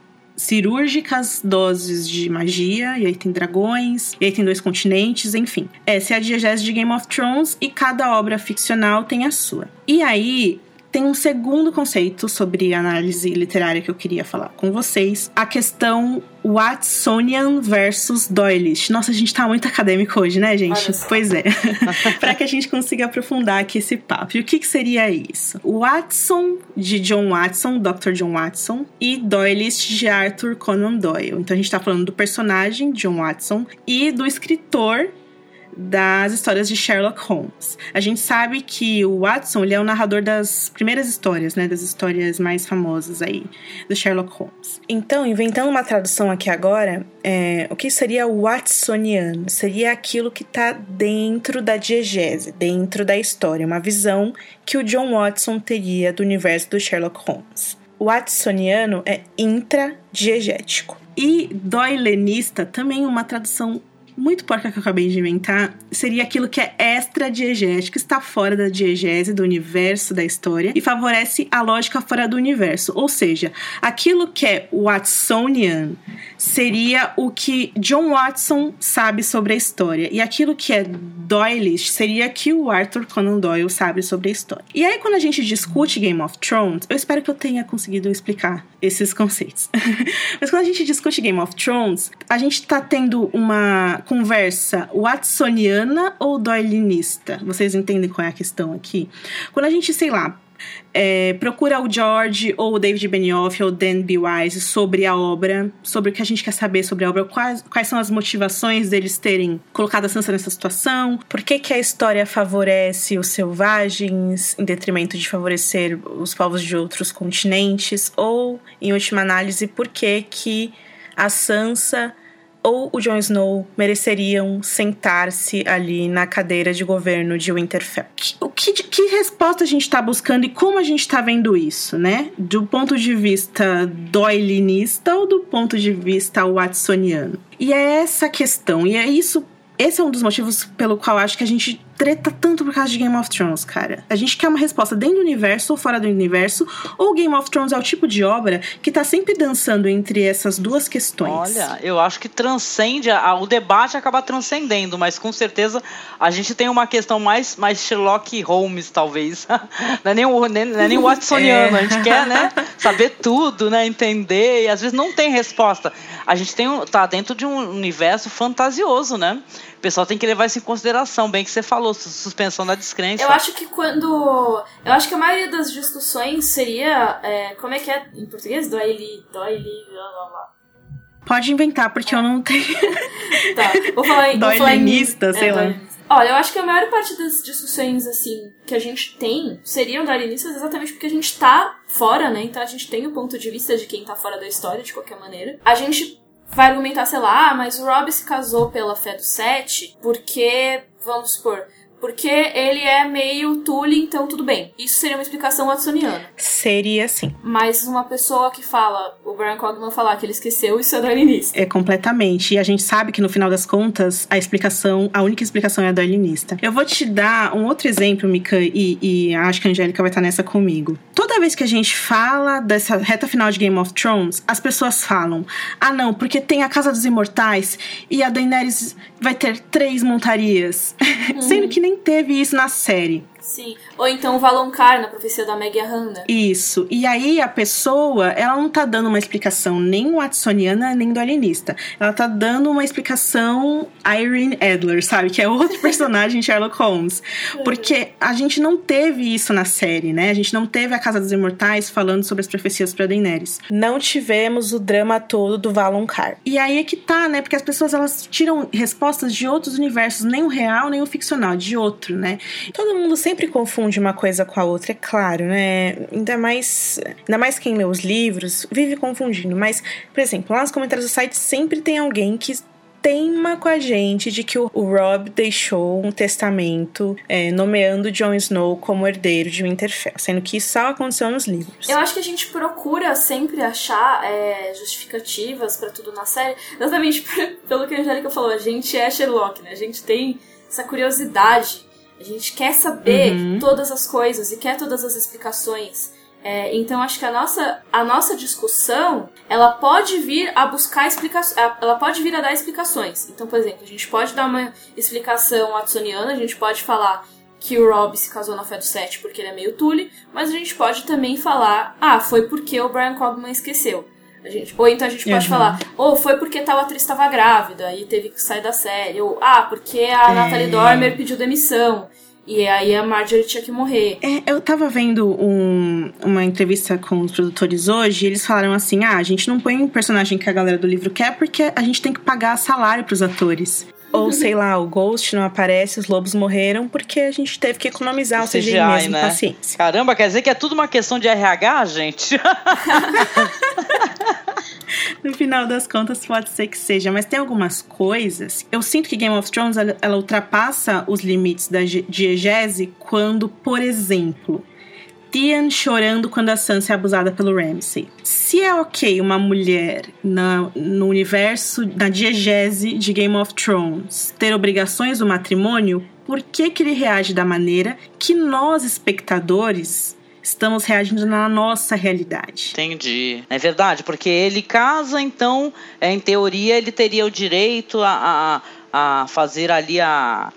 cirúrgicas doses de magia, e aí tem dragões, e aí tem dois continentes, enfim. Essa é a diegese de Game of Thrones e cada obra ficcional tem a sua. E aí tem um segundo conceito sobre análise literária que eu queria falar com vocês, a questão Watsonian versus Doylish. Nossa, a gente tá muito acadêmico hoje, né, gente? Pois é. <laughs> Para que a gente consiga aprofundar aqui esse papo. E o que, que seria isso? Watson, de John Watson, Dr. John Watson, e Doylish, de Arthur Conan Doyle. Então a gente tá falando do personagem, John Watson, e do escritor das histórias de Sherlock Holmes. A gente sabe que o Watson ele é o narrador das primeiras histórias, né, das histórias mais famosas aí do Sherlock Holmes. Então, inventando uma tradução aqui agora, é, o que seria o Watsoniano? Seria aquilo que está dentro da diegese, dentro da história, uma visão que o John Watson teria do universo do Sherlock Holmes. O Watsoniano é intradiegético. E doylenista, também uma tradução muito porca que eu acabei de inventar, seria aquilo que é extra-diegético, está fora da diegese, do universo da história, e favorece a lógica fora do universo. Ou seja, aquilo que é Watsonian seria o que John Watson sabe sobre a história, e aquilo que é Doylish seria que o Arthur Conan Doyle sabe sobre a história. E aí, quando a gente discute Game of Thrones, eu espero que eu tenha conseguido explicar esses conceitos. <laughs> Mas quando a gente discute Game of Thrones, a gente tá tendo uma conversa watsoniana ou doylinista? Vocês entendem qual é a questão aqui? Quando a gente, sei lá, é, procura o George ou o David Benioff ou o Dan B. Wise sobre a obra, sobre o que a gente quer saber sobre a obra, quais, quais são as motivações deles terem colocado a Sansa nessa situação, por que, que a história favorece os selvagens em detrimento de favorecer os povos de outros continentes, ou, em última análise, por que, que a Sansa ou o Jon Snow mereceriam sentar-se ali na cadeira de governo de Winterfell. O que, que resposta a gente está buscando e como a gente está vendo isso, né? Do ponto de vista doylinista ou do ponto de vista watsoniano? E é essa questão, e é isso esse é um dos motivos pelo qual acho que a gente treta tanto por causa de Game of Thrones, cara. A gente quer uma resposta dentro do universo ou fora do universo, ou Game of Thrones é o tipo de obra que tá sempre dançando entre essas duas questões. Olha, eu acho que transcende, o debate acaba transcendendo, mas com certeza a gente tem uma questão mais, mais Sherlock Holmes, talvez. <laughs> não é nem o, nem, não é nem Watsoniano, é. a gente quer, né, saber tudo, né, entender, e às vezes não tem resposta. A gente tem, tá dentro de um universo fantasioso, né? O pessoal tem que levar isso em consideração, bem que você falou, suspensão da descrença. Eu acho que quando. Eu acho que a maioria das discussões seria. É, como é que é em português? Doile. Doile. Blá, blá, blá. Pode inventar, porque eu não tenho. <laughs> tá, vou falar em. Doilinista, sei é, lá. Olha, eu acho que a maior parte das discussões, assim, que a gente tem seriam dalinistas exatamente porque a gente tá fora, né? Então a gente tem o ponto de vista de quem tá fora da história, de qualquer maneira. A gente vai argumentar, sei lá, ah, mas o Rob se casou pela fé do Sete porque, vamos supor, porque ele é meio Tully, então tudo bem. Isso seria uma explicação watsoniana. Seria sim. Mas uma pessoa que fala, o Brian Cogman falar que ele esqueceu, isso é darwinista. É completamente. E a gente sabe que no final das contas, a explicação, a única explicação é a darwinista. Eu vou te dar um outro exemplo, Mika, e, e acho que a Angélica vai estar nessa comigo. Toda vez que a gente fala dessa reta final de Game of Thrones, as pessoas falam: ah, não, porque tem a Casa dos Imortais e a Daenerys vai ter três montarias. <laughs> Sendo que nem teve isso na série. Sim. Ou então o Valonqar na profecia da Meg Randa. Isso. E aí a pessoa, ela não tá dando uma explicação nem watsoniana, nem do alienista. Ela tá dando uma explicação Irene Adler, sabe? Que é outro <laughs> personagem de Sherlock Holmes. Porque a gente não teve isso na série, né? A gente não teve a Casa dos Imortais falando sobre as profecias pra Daenerys. Não tivemos o drama todo do Valonqar. E aí é que tá, né? Porque as pessoas, elas tiram respostas de outros universos, nem o real, nem o ficcional, de outro, né? Todo mundo sempre sempre confunde uma coisa com a outra, é claro, né? Ainda mais, ainda mais quem lê os livros vive confundindo. Mas, por exemplo, lá nos comentários do site sempre tem alguém que teima com a gente de que o Rob deixou um testamento é, nomeando Jon Snow como herdeiro de Winterfell, sendo que isso só aconteceu nos livros. Eu acho que a gente procura sempre achar é, justificativas para tudo na série, exatamente <laughs> pelo que a Angélica falou, a gente é Sherlock, né? A gente tem essa curiosidade a gente quer saber uhum. todas as coisas e quer todas as explicações. É, então acho que a nossa, a nossa discussão ela pode vir a buscar explicações, ela pode vir a dar explicações. Então, por exemplo, a gente pode dar uma explicação watsoniana, a gente pode falar que o Rob se casou na fé do 7 porque ele é meio Tully, mas a gente pode também falar, ah, foi porque o Brian Cogman esqueceu. A gente, ou então a gente pode uhum. falar, ou oh, foi porque tal atriz estava grávida e teve que sair da série, ou ah, porque a é... Natalie Dormer pediu demissão. E aí a Marjorie tinha que morrer. É, eu tava vendo um, uma entrevista com os produtores hoje e eles falaram assim: ah, a gente não põe um personagem que a galera do livro quer porque a gente tem que pagar salário pros atores. Ou sei lá, o Ghost não aparece, os lobos morreram porque a gente teve que economizar o CGI, CGI mesmo, né? paciência. Caramba, quer dizer que é tudo uma questão de RH, gente? <laughs> no final das contas, pode ser que seja. Mas tem algumas coisas. Eu sinto que Game of Thrones ela, ultrapassa os limites da diegese quando, por exemplo, Theon chorando quando a Sansa é abusada pelo Ramsay. Se é ok uma mulher na, no universo, na diegese de Game of Thrones, ter obrigações do matrimônio, por que, que ele reage da maneira que nós, espectadores, estamos reagindo na nossa realidade. Entendi. É verdade, porque ele casa, então, é, em teoria, ele teria o direito a, a, a fazer ali a,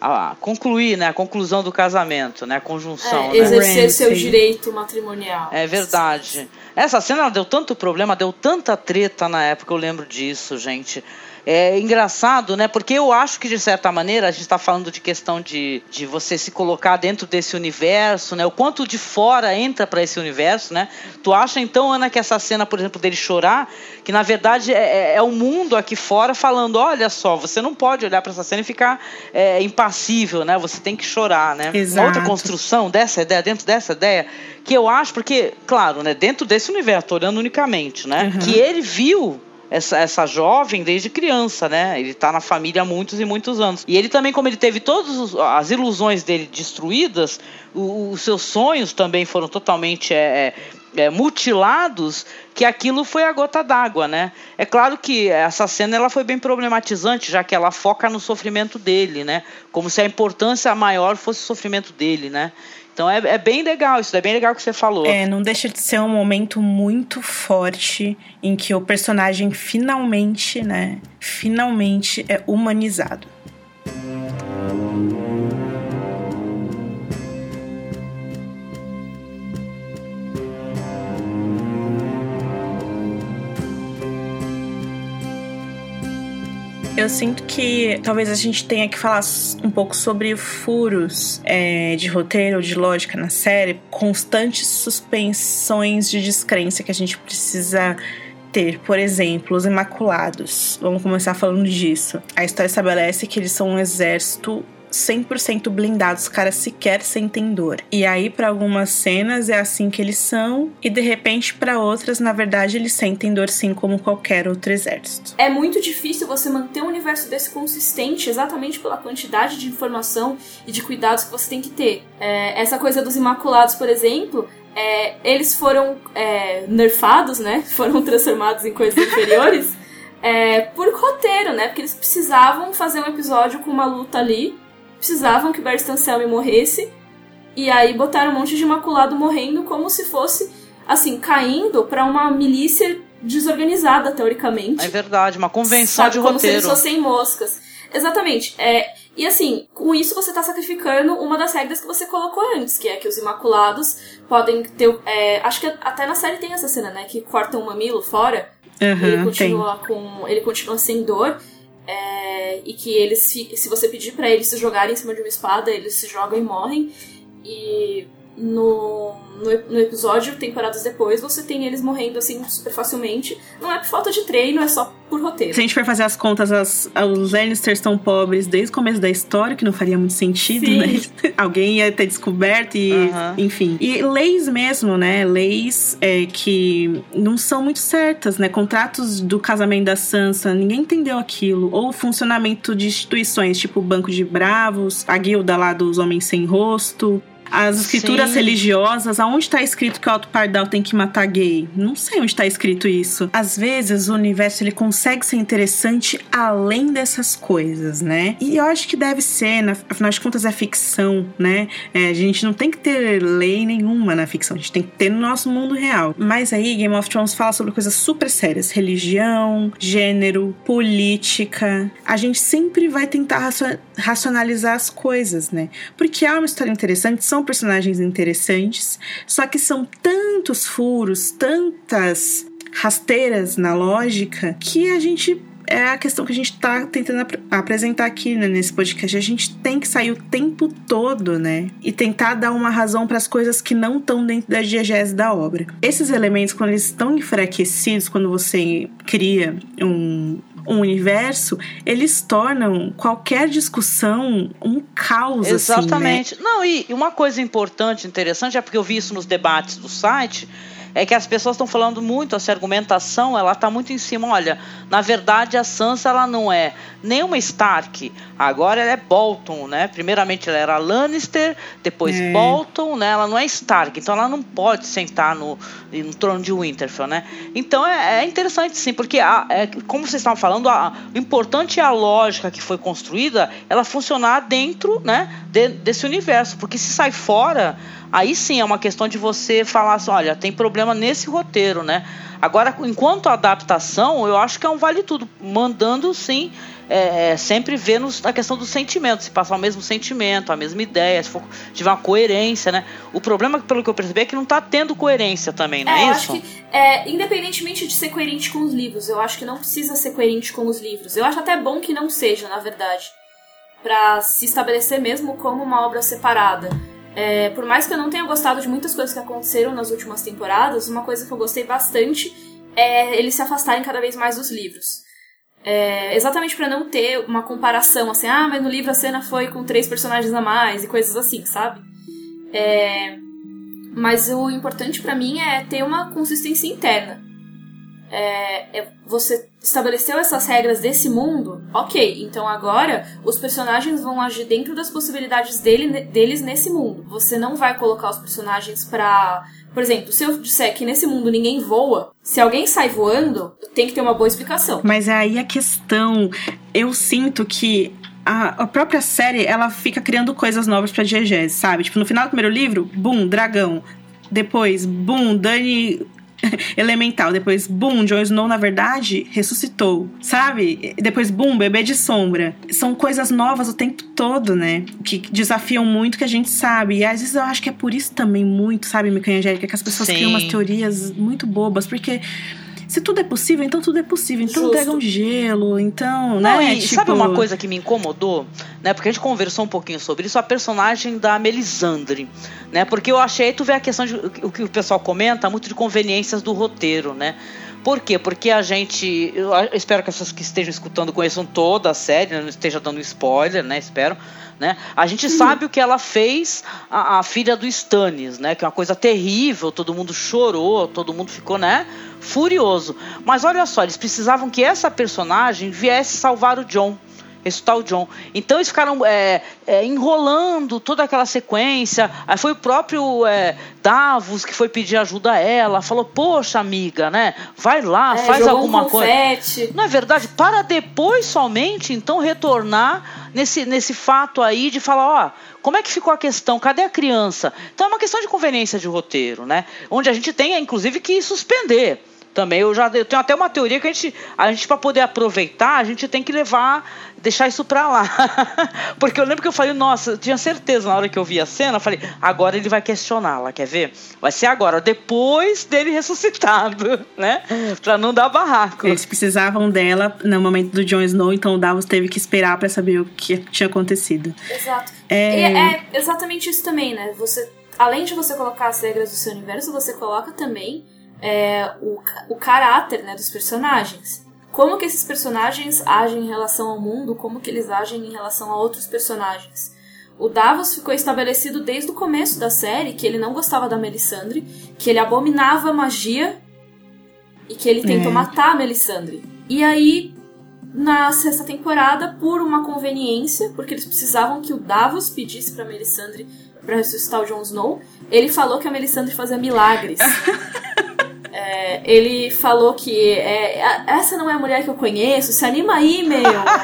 a concluir, né, a conclusão do casamento, né, a conjunção. É, né? exercer seu direito matrimonial. É verdade. Essa cena deu tanto problema, deu tanta treta na época, eu lembro disso, gente. É engraçado, né? Porque eu acho que, de certa maneira, a gente está falando de questão de, de você se colocar dentro desse universo, né? O quanto de fora entra para esse universo, né? Tu acha, então, Ana, que essa cena, por exemplo, dele chorar, que na verdade é, é, é o mundo aqui fora falando: olha só, você não pode olhar para essa cena e ficar é, impassível, né? Você tem que chorar, né? Exato. Uma outra construção dessa ideia, dentro dessa ideia, que eu acho, porque, claro, né? Dentro desse universo, olhando unicamente, né? Uhum. Que ele viu essa, essa jovem desde criança, né? Ele está na família há muitos e muitos anos. E ele também, como ele teve todas as ilusões dele destruídas, os seus sonhos também foram totalmente é, é, é, mutilados que aquilo foi a gota d'água, né? É claro que essa cena ela foi bem problematizante, já que ela foca no sofrimento dele, né? Como se a importância maior fosse o sofrimento dele, né? Então é, é, bem legal, isso é bem legal que você falou. É, não deixa de ser um momento muito forte em que o personagem finalmente, né, finalmente é humanizado. Eu sinto que talvez a gente tenha que falar um pouco sobre furos é, de roteiro, de lógica na série, constantes suspensões de descrença que a gente precisa ter, por exemplo, os Imaculados. Vamos começar falando disso. A história estabelece que eles são um exército 100% blindados, os caras sequer sentem dor. E aí, para algumas cenas, é assim que eles são, e de repente, para outras, na verdade, eles sentem dor sim, como qualquer outro exército. É muito difícil você manter um universo desse consistente exatamente pela quantidade de informação e de cuidados que você tem que ter. É, essa coisa dos Imaculados, por exemplo, é, eles foram é, nerfados, né? <laughs> Foram transformados em coisas inferiores. <laughs> É, por roteiro, né? Porque eles precisavam fazer um episódio com uma luta ali precisavam que Barry Selmy morresse. E aí botaram um monte de imaculado morrendo como se fosse, assim, caindo para uma milícia desorganizada, teoricamente. É verdade, uma convenção Sabe, de como roteiro. Como se eles fossem moscas. Exatamente. É, e assim, com isso você está sacrificando uma das regras que você colocou antes, que é que os Imaculados podem ter. É, acho que até na série tem essa cena, né? Que cortam o mamilo fora. Uhum, ele continua tem. com. Ele continua sem dor. É, e que eles, se você pedir para eles se jogarem em cima de uma espada, eles se jogam e morrem. E no, no, no, episódio, temporadas depois, você tem eles morrendo assim super facilmente. Não é por falta de treino, é só por roteiro. Se a gente for fazer as contas, as, os Lannisters estão pobres desde o começo da história, que não faria muito sentido, Sim. né? <laughs> Alguém ia ter descoberto e, uhum. enfim. E leis mesmo, né? Leis é, que não são muito certas, né? Contratos do casamento da Sansa, ninguém entendeu aquilo. Ou funcionamento de instituições, tipo o Banco de Bravos, a guilda lá dos Homens Sem Rosto, as escrituras Sim. religiosas, aonde está escrito que o Alto Pardal tem que matar gay? Não sei onde está escrito isso. Às vezes o universo ele consegue ser interessante além dessas coisas, né? E eu acho que deve ser, afinal de contas é ficção, né? É, a gente não tem que ter lei nenhuma na ficção, a gente tem que ter no nosso mundo real. Mas aí Game of Thrones fala sobre coisas super sérias: religião, gênero, política. A gente sempre vai tentar racionalizar as coisas, né? Porque é uma história interessante, são são personagens interessantes, só que são tantos furos, tantas rasteiras na lógica que a gente é a questão que a gente está tentando ap apresentar aqui né, nesse podcast. A gente tem que sair o tempo todo, né? E tentar dar uma razão para as coisas que não estão dentro da diegese da obra. Esses elementos, quando eles estão enfraquecidos, quando você cria um, um universo, eles tornam qualquer discussão um caos. Exatamente. Assim, né? Não, e uma coisa importante, interessante, é porque eu vi isso nos debates do site é que as pessoas estão falando muito, essa argumentação, ela está muito em cima. Olha, na verdade a Sansa ela não é nenhuma Stark, agora ela é Bolton, né? Primeiramente ela era Lannister, depois é. Bolton, né? Ela não é Stark, então ela não pode sentar no, no trono de Winterfell, né? Então é, é interessante sim, porque a, é, como vocês estavam falando, a, o importante é a lógica que foi construída, ela funcionar dentro, né? De, desse universo, porque se sai fora aí sim é uma questão de você falar assim, olha, tem problema nesse roteiro, né? Agora, enquanto adaptação, eu acho que é um vale tudo, mandando sim, é, é sempre ver nos, a questão do sentimento, se passar o mesmo sentimento, a mesma ideia, se for, tiver uma coerência, né? O problema, pelo que eu percebi, é que não está tendo coerência também, não é, é isso? Acho que, é, independentemente de ser coerente com os livros, eu acho que não precisa ser coerente com os livros. Eu acho até bom que não seja, na verdade, para se estabelecer mesmo como uma obra separada. É, por mais que eu não tenha gostado de muitas coisas que aconteceram nas últimas temporadas, uma coisa que eu gostei bastante é eles se afastarem cada vez mais dos livros. É, exatamente para não ter uma comparação assim, ah, mas no livro a cena foi com três personagens a mais e coisas assim, sabe? É, mas o importante para mim é ter uma consistência interna. É, é, você estabeleceu essas regras desse mundo, ok, então agora os personagens vão agir dentro das possibilidades dele, deles nesse mundo. Você não vai colocar os personagens pra, Por exemplo, se eu disser que nesse mundo ninguém voa, se alguém sai voando, tem que ter uma boa explicação. Mas é aí a questão. Eu sinto que a, própria série, ela fica criando coisas novas pra diegese, sabe? Tipo, no final do primeiro livro, bum, dragão. Depois, bum, Dani <laughs> elemental. Depois, boom, Jon Snow, na verdade, ressuscitou. Sabe? Depois, boom, bebê de sombra. São coisas novas o tempo todo, né? Que desafiam muito que a gente sabe. E às vezes eu acho que é por isso também muito, sabe, Mica Angélica, que as pessoas Sim. criam umas teorias muito bobas. Porque se tudo é possível, então tudo é possível. Então Justo. dragão gelo, então, Não, né? E tipo... sabe uma coisa que me incomodou, né? Porque a gente conversou um pouquinho sobre isso, a personagem da Melisandre, né? Porque eu achei, tu vê a questão de o que o pessoal comenta, muito de conveniências do roteiro, né? Por quê? Porque a gente. Eu espero que as pessoas que estejam escutando conheçam toda a série, né? não esteja dando spoiler, né? Espero. Né? A gente uhum. sabe o que ela fez a, a, filha do Stannis, né? Que é uma coisa terrível, todo mundo chorou, todo mundo ficou, né? Furioso. Mas olha só, eles precisavam que essa personagem viesse salvar o John esse tal John. Então eles ficaram é, é, enrolando toda aquela sequência. Aí foi o próprio é, Davos que foi pedir ajuda a ela, falou: Poxa, amiga, né? Vai lá, é, faz alguma um coisa. Não é verdade? Para depois somente então retornar nesse, nesse fato aí de falar: Ó, como é que ficou a questão? Cadê a criança? Então é uma questão de conveniência de roteiro, né? Onde a gente tem, inclusive, que suspender também. Eu já eu tenho até uma teoria que a gente, a gente para poder aproveitar, a gente tem que levar, deixar isso para lá. <laughs> Porque eu lembro que eu falei, nossa, eu tinha certeza na hora que eu vi a cena, eu falei, agora ele vai questioná-la, quer ver? Vai ser agora, depois dele ressuscitado, <laughs> né? Para não dar barraco. Eles precisavam dela no momento do Jon Snow, então o Davos teve que esperar para saber o que tinha acontecido. Exato. É... é exatamente isso também, né? Você além de você colocar as regras do seu universo, você coloca também é, o, o caráter né, dos personagens. Como que esses personagens agem em relação ao mundo, como que eles agem em relação a outros personagens. O Davos ficou estabelecido desde o começo da série que ele não gostava da Melisandre, que ele abominava magia e que ele tentou é. matar a Melisandre. E aí, na sexta temporada, por uma conveniência, porque eles precisavam que o Davos pedisse para Melisandre para ressuscitar o Jon Snow, ele falou que a Melisandre fazia milagres. <laughs> É, ele falou que é, essa não é a mulher que eu conheço, se anima aí, meu,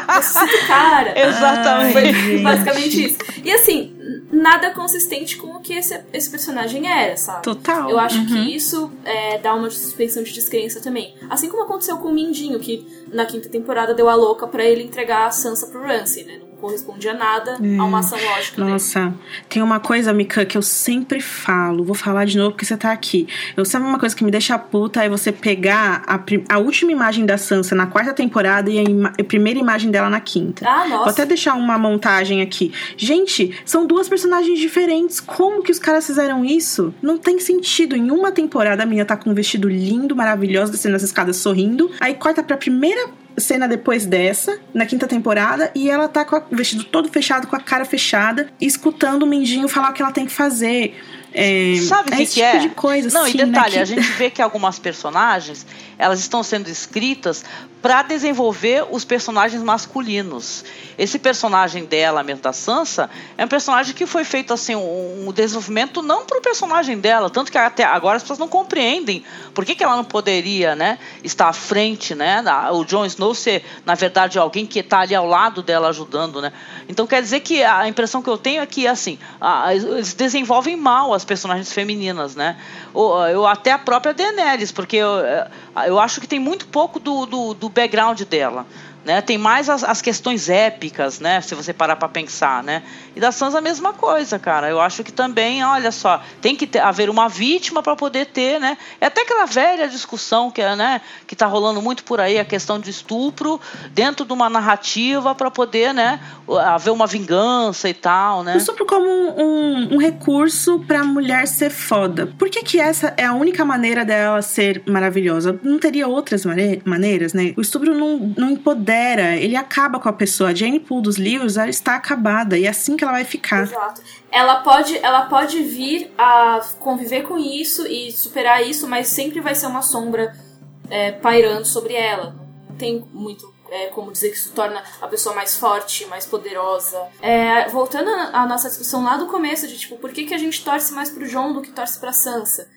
ressuscita o cara. <laughs> Exatamente. Foi basicamente isso. E assim, nada consistente com o que esse, esse personagem era, sabe? Total. Eu acho uhum. que isso é, dá uma suspensão de descrença também. Assim como aconteceu com o Mindinho, que na quinta temporada deu a louca para ele entregar a Sansa pro Ramsay, né? Correspondia nada é. a uma ação lógica. Nossa, dele. tem uma coisa, Mika, que eu sempre falo, vou falar de novo porque você tá aqui. Eu sabe uma coisa que me deixa puta é você pegar a, a última imagem da Sansa na quarta temporada e a, ima a, primeira imagem dela na quinta. Ah, nossa. Vou até deixar uma montagem aqui. Gente, são duas personagens diferentes. Como que os caras fizeram isso? Não tem sentido. Em uma temporada a minha tá com um vestido lindo, maravilhoso, descendo as escadas sorrindo. Aí corta pra primeira cena depois dessa, na quinta temporada, e ela tá com o vestido todo fechado, com a cara fechada, escutando o Mindinho falar o que ela tem que fazer. É, Sabe o é que, esse que tipo é? de coisa. Não, assim, e detalhe, né, que... a gente vê que algumas personagens elas estão sendo escritas para desenvolver os personagens masculinos. Esse personagem dela, mesmo da Sansa, é um personagem que foi feito assim um, desenvolvimento não para o personagem dela, tanto que até agora as pessoas não compreendem por que, que ela não poderia, né, estar à frente, né, o Jon Snow ser na verdade alguém que está ali ao lado dela ajudando, né. Então quer dizer que a impressão que eu tenho é que assim a, eles desenvolvem mal as personagens femininas, né. Eu até a própria Daenerys, porque eu, eu acho que tem muito pouco do, do, do background dela. Né? Tem mais as, as, questões épicas, né? Se você parar para pensar, né? E da Sansa a mesma coisa, cara. Eu acho que também, olha só, tem que ter, haver uma vítima para poder ter, né? É até aquela velha discussão que é, né? Que tá rolando muito por aí a questão de estupro dentro de uma narrativa para poder, né? Haver uma vingança e tal, né? O estupro como um, um, um recurso para a mulher ser foda. Por que que essa é a única maneira dela ser maravilhosa? Não teria outras maneiras, né? O estupro não, não empodera ele acaba com a pessoa. A Jane Poole dos livros, ela está acabada e é assim que ela vai ficar. Exato. Ela pode, ela pode vir a conviver com isso e superar isso, mas sempre vai ser uma sombra é, pairando sobre ela. Não tem muito é, como dizer que isso torna a pessoa mais forte, mais poderosa. É, voltando à nossa discussão lá do começo, de tipo, por que, que a gente torce mais pro John do que torce pra Sansa?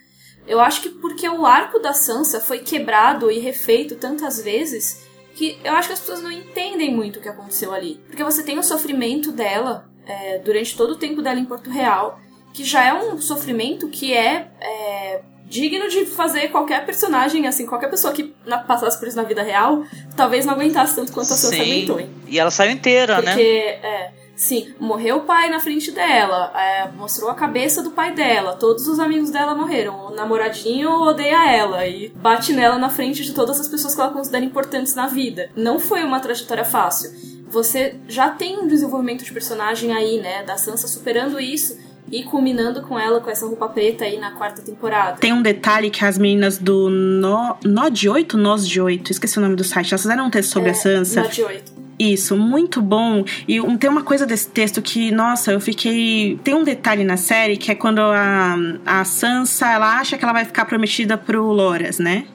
Eu acho que porque o arco da Sansa foi quebrado e refeito tantas vezes que eu acho que as pessoas não entendem muito o que aconteceu ali. Porque você tem o sofrimento dela é, durante todo o tempo dela em Porto Real, que já é um sofrimento que é, é digno de fazer qualquer personagem, assim, qualquer pessoa que passasse por isso na vida real, talvez não aguentasse tanto quanto a Sansa aguentou. E ela saiu inteira, Porque, né? Porque, é, sim, morreu o pai na frente dela, é, mostrou a cabeça do pai dela, todos os amigos dela morreram, o namoradinho odeia ela e bate nela na frente de todas as pessoas que ela considera importantes na vida. Não foi uma trajetória fácil. Você já tem um desenvolvimento de personagem aí, né, da Sansa superando isso e culminando com ela com essa roupa preta aí na quarta temporada. Tem um detalhe que as meninas do Nó, Nó de 8, Nós de 8, esqueci o nome do site, elas fizeram um texto sobre é, a Sansa. Nó de 8. Isso, muito bom. E um, tem uma coisa desse texto que, nossa, eu fiquei. Tem um detalhe na série que é quando a, a Sansa ela acha que ela vai ficar prometida pro Loras, né?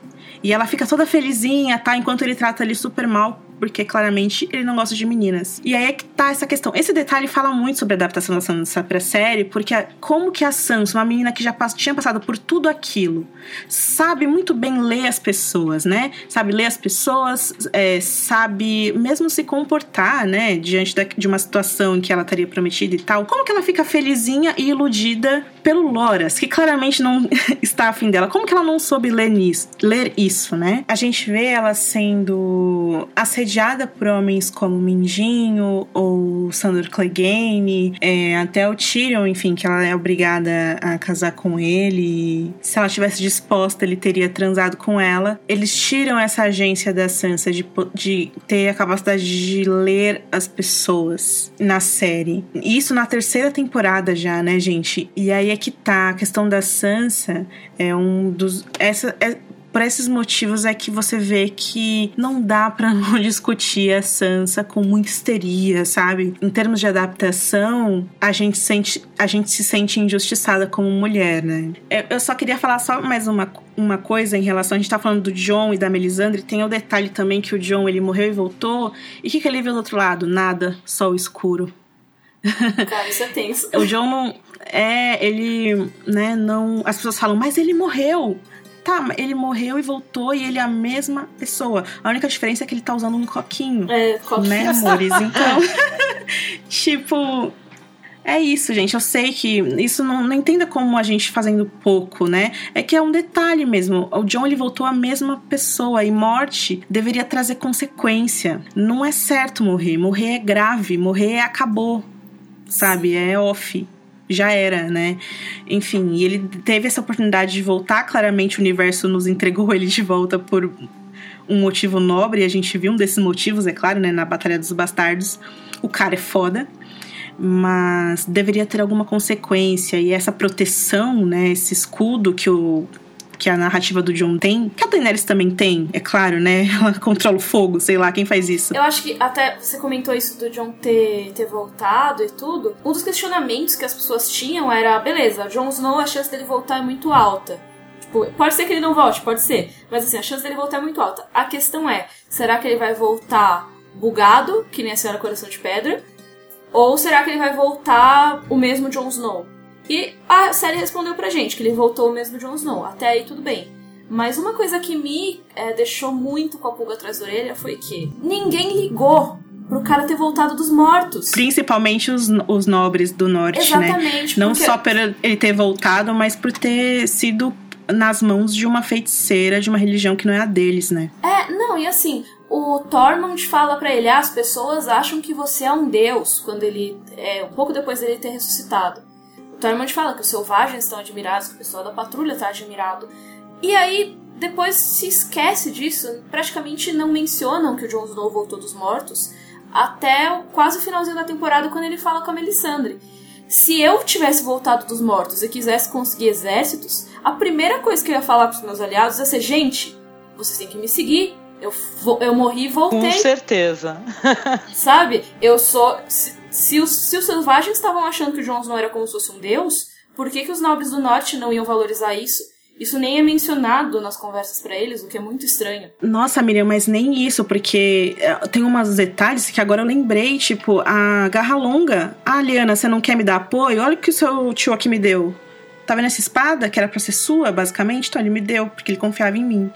E ela fica toda felizinha, tá? Enquanto ele trata ele super mal porque claramente ele não gosta de meninas. E aí é que tá essa questão. Esse detalhe fala muito sobre a adaptação da Sansa pra série, porque como que a Sansa, uma menina que já tinha passado por tudo aquilo, sabe muito bem ler as pessoas, né? Sabe ler as pessoas, é, sabe mesmo se comportar, né? Diante da, de uma situação em que ela estaria prometida e tal. Como que ela fica felizinha e iludida pelo Loras, que claramente não <laughs> está afim dela? Como que ela não soube ler, nisso, ler isso, né? A gente vê ela sendo assediada por homens como Mindinho ou Sandor Clegane, é, até o Tyrion, enfim, que ela é obrigada a casar com ele. Se ela tivesse disposta, ele teria transado com ela. Eles tiram essa agência da Sansa de, de ter a capacidade de ler as pessoas na série. Isso na terceira temporada já, né, gente? E aí é que tá. A questão da Sansa é um dos. Essa, é, por esses motivos é que você vê que não dá para <laughs> não discutir a Sansa com muita histeria, sabe? Em termos de adaptação, a gente sente, a gente se sente injustiçada como mulher, né? Eu só queria falar só mais uma uma coisa em relação a gente tá falando do John e da Melisandre, tem o detalhe também que o John ele morreu e voltou. E o que, que ele viu do outro lado? Nada, só o escuro. Cara, isso é tenso. o John não. É, ele, né, não. As pessoas falam, mas ele morreu. Tá, ele morreu e voltou e ele é a mesma pessoa. A única diferença é que ele tá usando um coquinho. É, coquinho. Né, amores? Então, <laughs> tipo, é isso, gente. Eu sei que isso não, não entenda como a gente fazendo pouco, né? É que é um detalhe mesmo. O John ele voltou a mesma pessoa e morte deveria trazer consequência. Não é certo morrer. Morrer é grave. Morrer é acabou. Sabe? É off já era, né? Enfim, e ele teve essa oportunidade de voltar. Claramente, o universo nos entregou ele de volta por um motivo nobre, a gente viu um desses motivos, é claro, né? Na Batalha dos Bastardos. O cara é foda. Mas deveria ter alguma consequência, e essa proteção, né? Esse escudo que o que a narrativa do John tem, que a Daenerys também tem, é claro, né? <laughs> Ela controla o fogo, sei lá, quem faz isso? Eu acho que até você comentou isso do John ter, ter voltado e tudo. Um dos questionamentos que as pessoas tinham era, beleza, Jon Snow, a chance dele voltar é muito alta. Tipo, pode ser que ele não volte, pode ser. Mas assim, a chance dele voltar é muito alta. A questão é, será que ele vai voltar bugado, que nem a Senhora Coração de Pedra? Ou será que ele vai voltar o mesmo Jon Snow? E a série respondeu pra gente que ele voltou mesmo Jon Snow. Até aí tudo bem. Mas uma coisa que me é, deixou muito com a pulga atrás da orelha foi que ninguém ligou pro cara ter voltado dos mortos. Principalmente os, os nobres do norte, Exatamente, né? Não porque... só por ele ter voltado, mas por ter sido nas mãos de uma feiticeira de uma religião que não é a deles, né? É, não, e assim, o Tormund fala para ele: ah, as pessoas acham que você é um deus, quando ele. É, um pouco depois dele ter ressuscitado. O Tormund fala que os selvagens estão admirados, que o pessoal da patrulha está admirado. E aí, depois se esquece disso, praticamente não mencionam que o Jon Snow voltou dos mortos, até quase o finalzinho da temporada, quando ele fala com a Melisandre. Se eu tivesse voltado dos mortos e quisesse conseguir exércitos, a primeira coisa que eu ia falar pros meus aliados ia ser: gente, vocês têm que me seguir. Eu, eu morri e voltei. Com certeza. <laughs> Sabe? Eu sou. Se, os, se os selvagens estavam achando que o Jon Snow era como se fosse um deus, por que, que os nobres do norte não iam valorizar isso? Isso nem é mencionado nas conversas para eles, o que é muito estranho. Nossa, Miriam, mas nem isso, porque tem umas detalhes que agora eu lembrei, tipo, a garra longa. Ah, Liana, você não quer me dar apoio? Olha o que o seu tio aqui me deu. tá vendo essa espada que era pra ser sua, basicamente? Então ele me deu, porque ele confiava em mim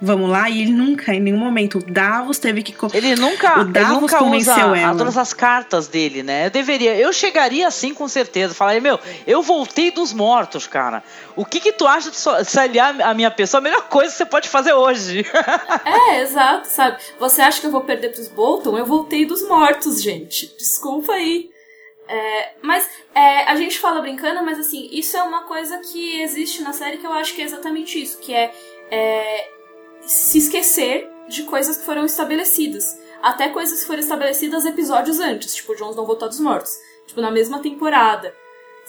vamos lá, e ele nunca, em nenhum momento, o Davos teve que. Ele nunca, o Davos ele nunca convenceu usa ela. todas as cartas dele, né? Eu deveria, eu chegaria assim com certeza, falaria, meu, eu voltei dos mortos, cara. O que que tu acha de se aliar a minha pessoa? A melhor coisa que você pode fazer hoje. <laughs> é, exato, sabe? Você acha que eu vou perder pros Bolton? Eu voltei dos mortos, gente. Desculpa aí. É, mas é, a gente fala brincando, mas assim, isso é uma coisa que existe na série que eu acho que é exatamente isso, que é, é se esquecer de coisas que foram estabelecidas. Até coisas que foram estabelecidas episódios antes, tipo, Jones não voltou dos mortos. Tipo, na mesma temporada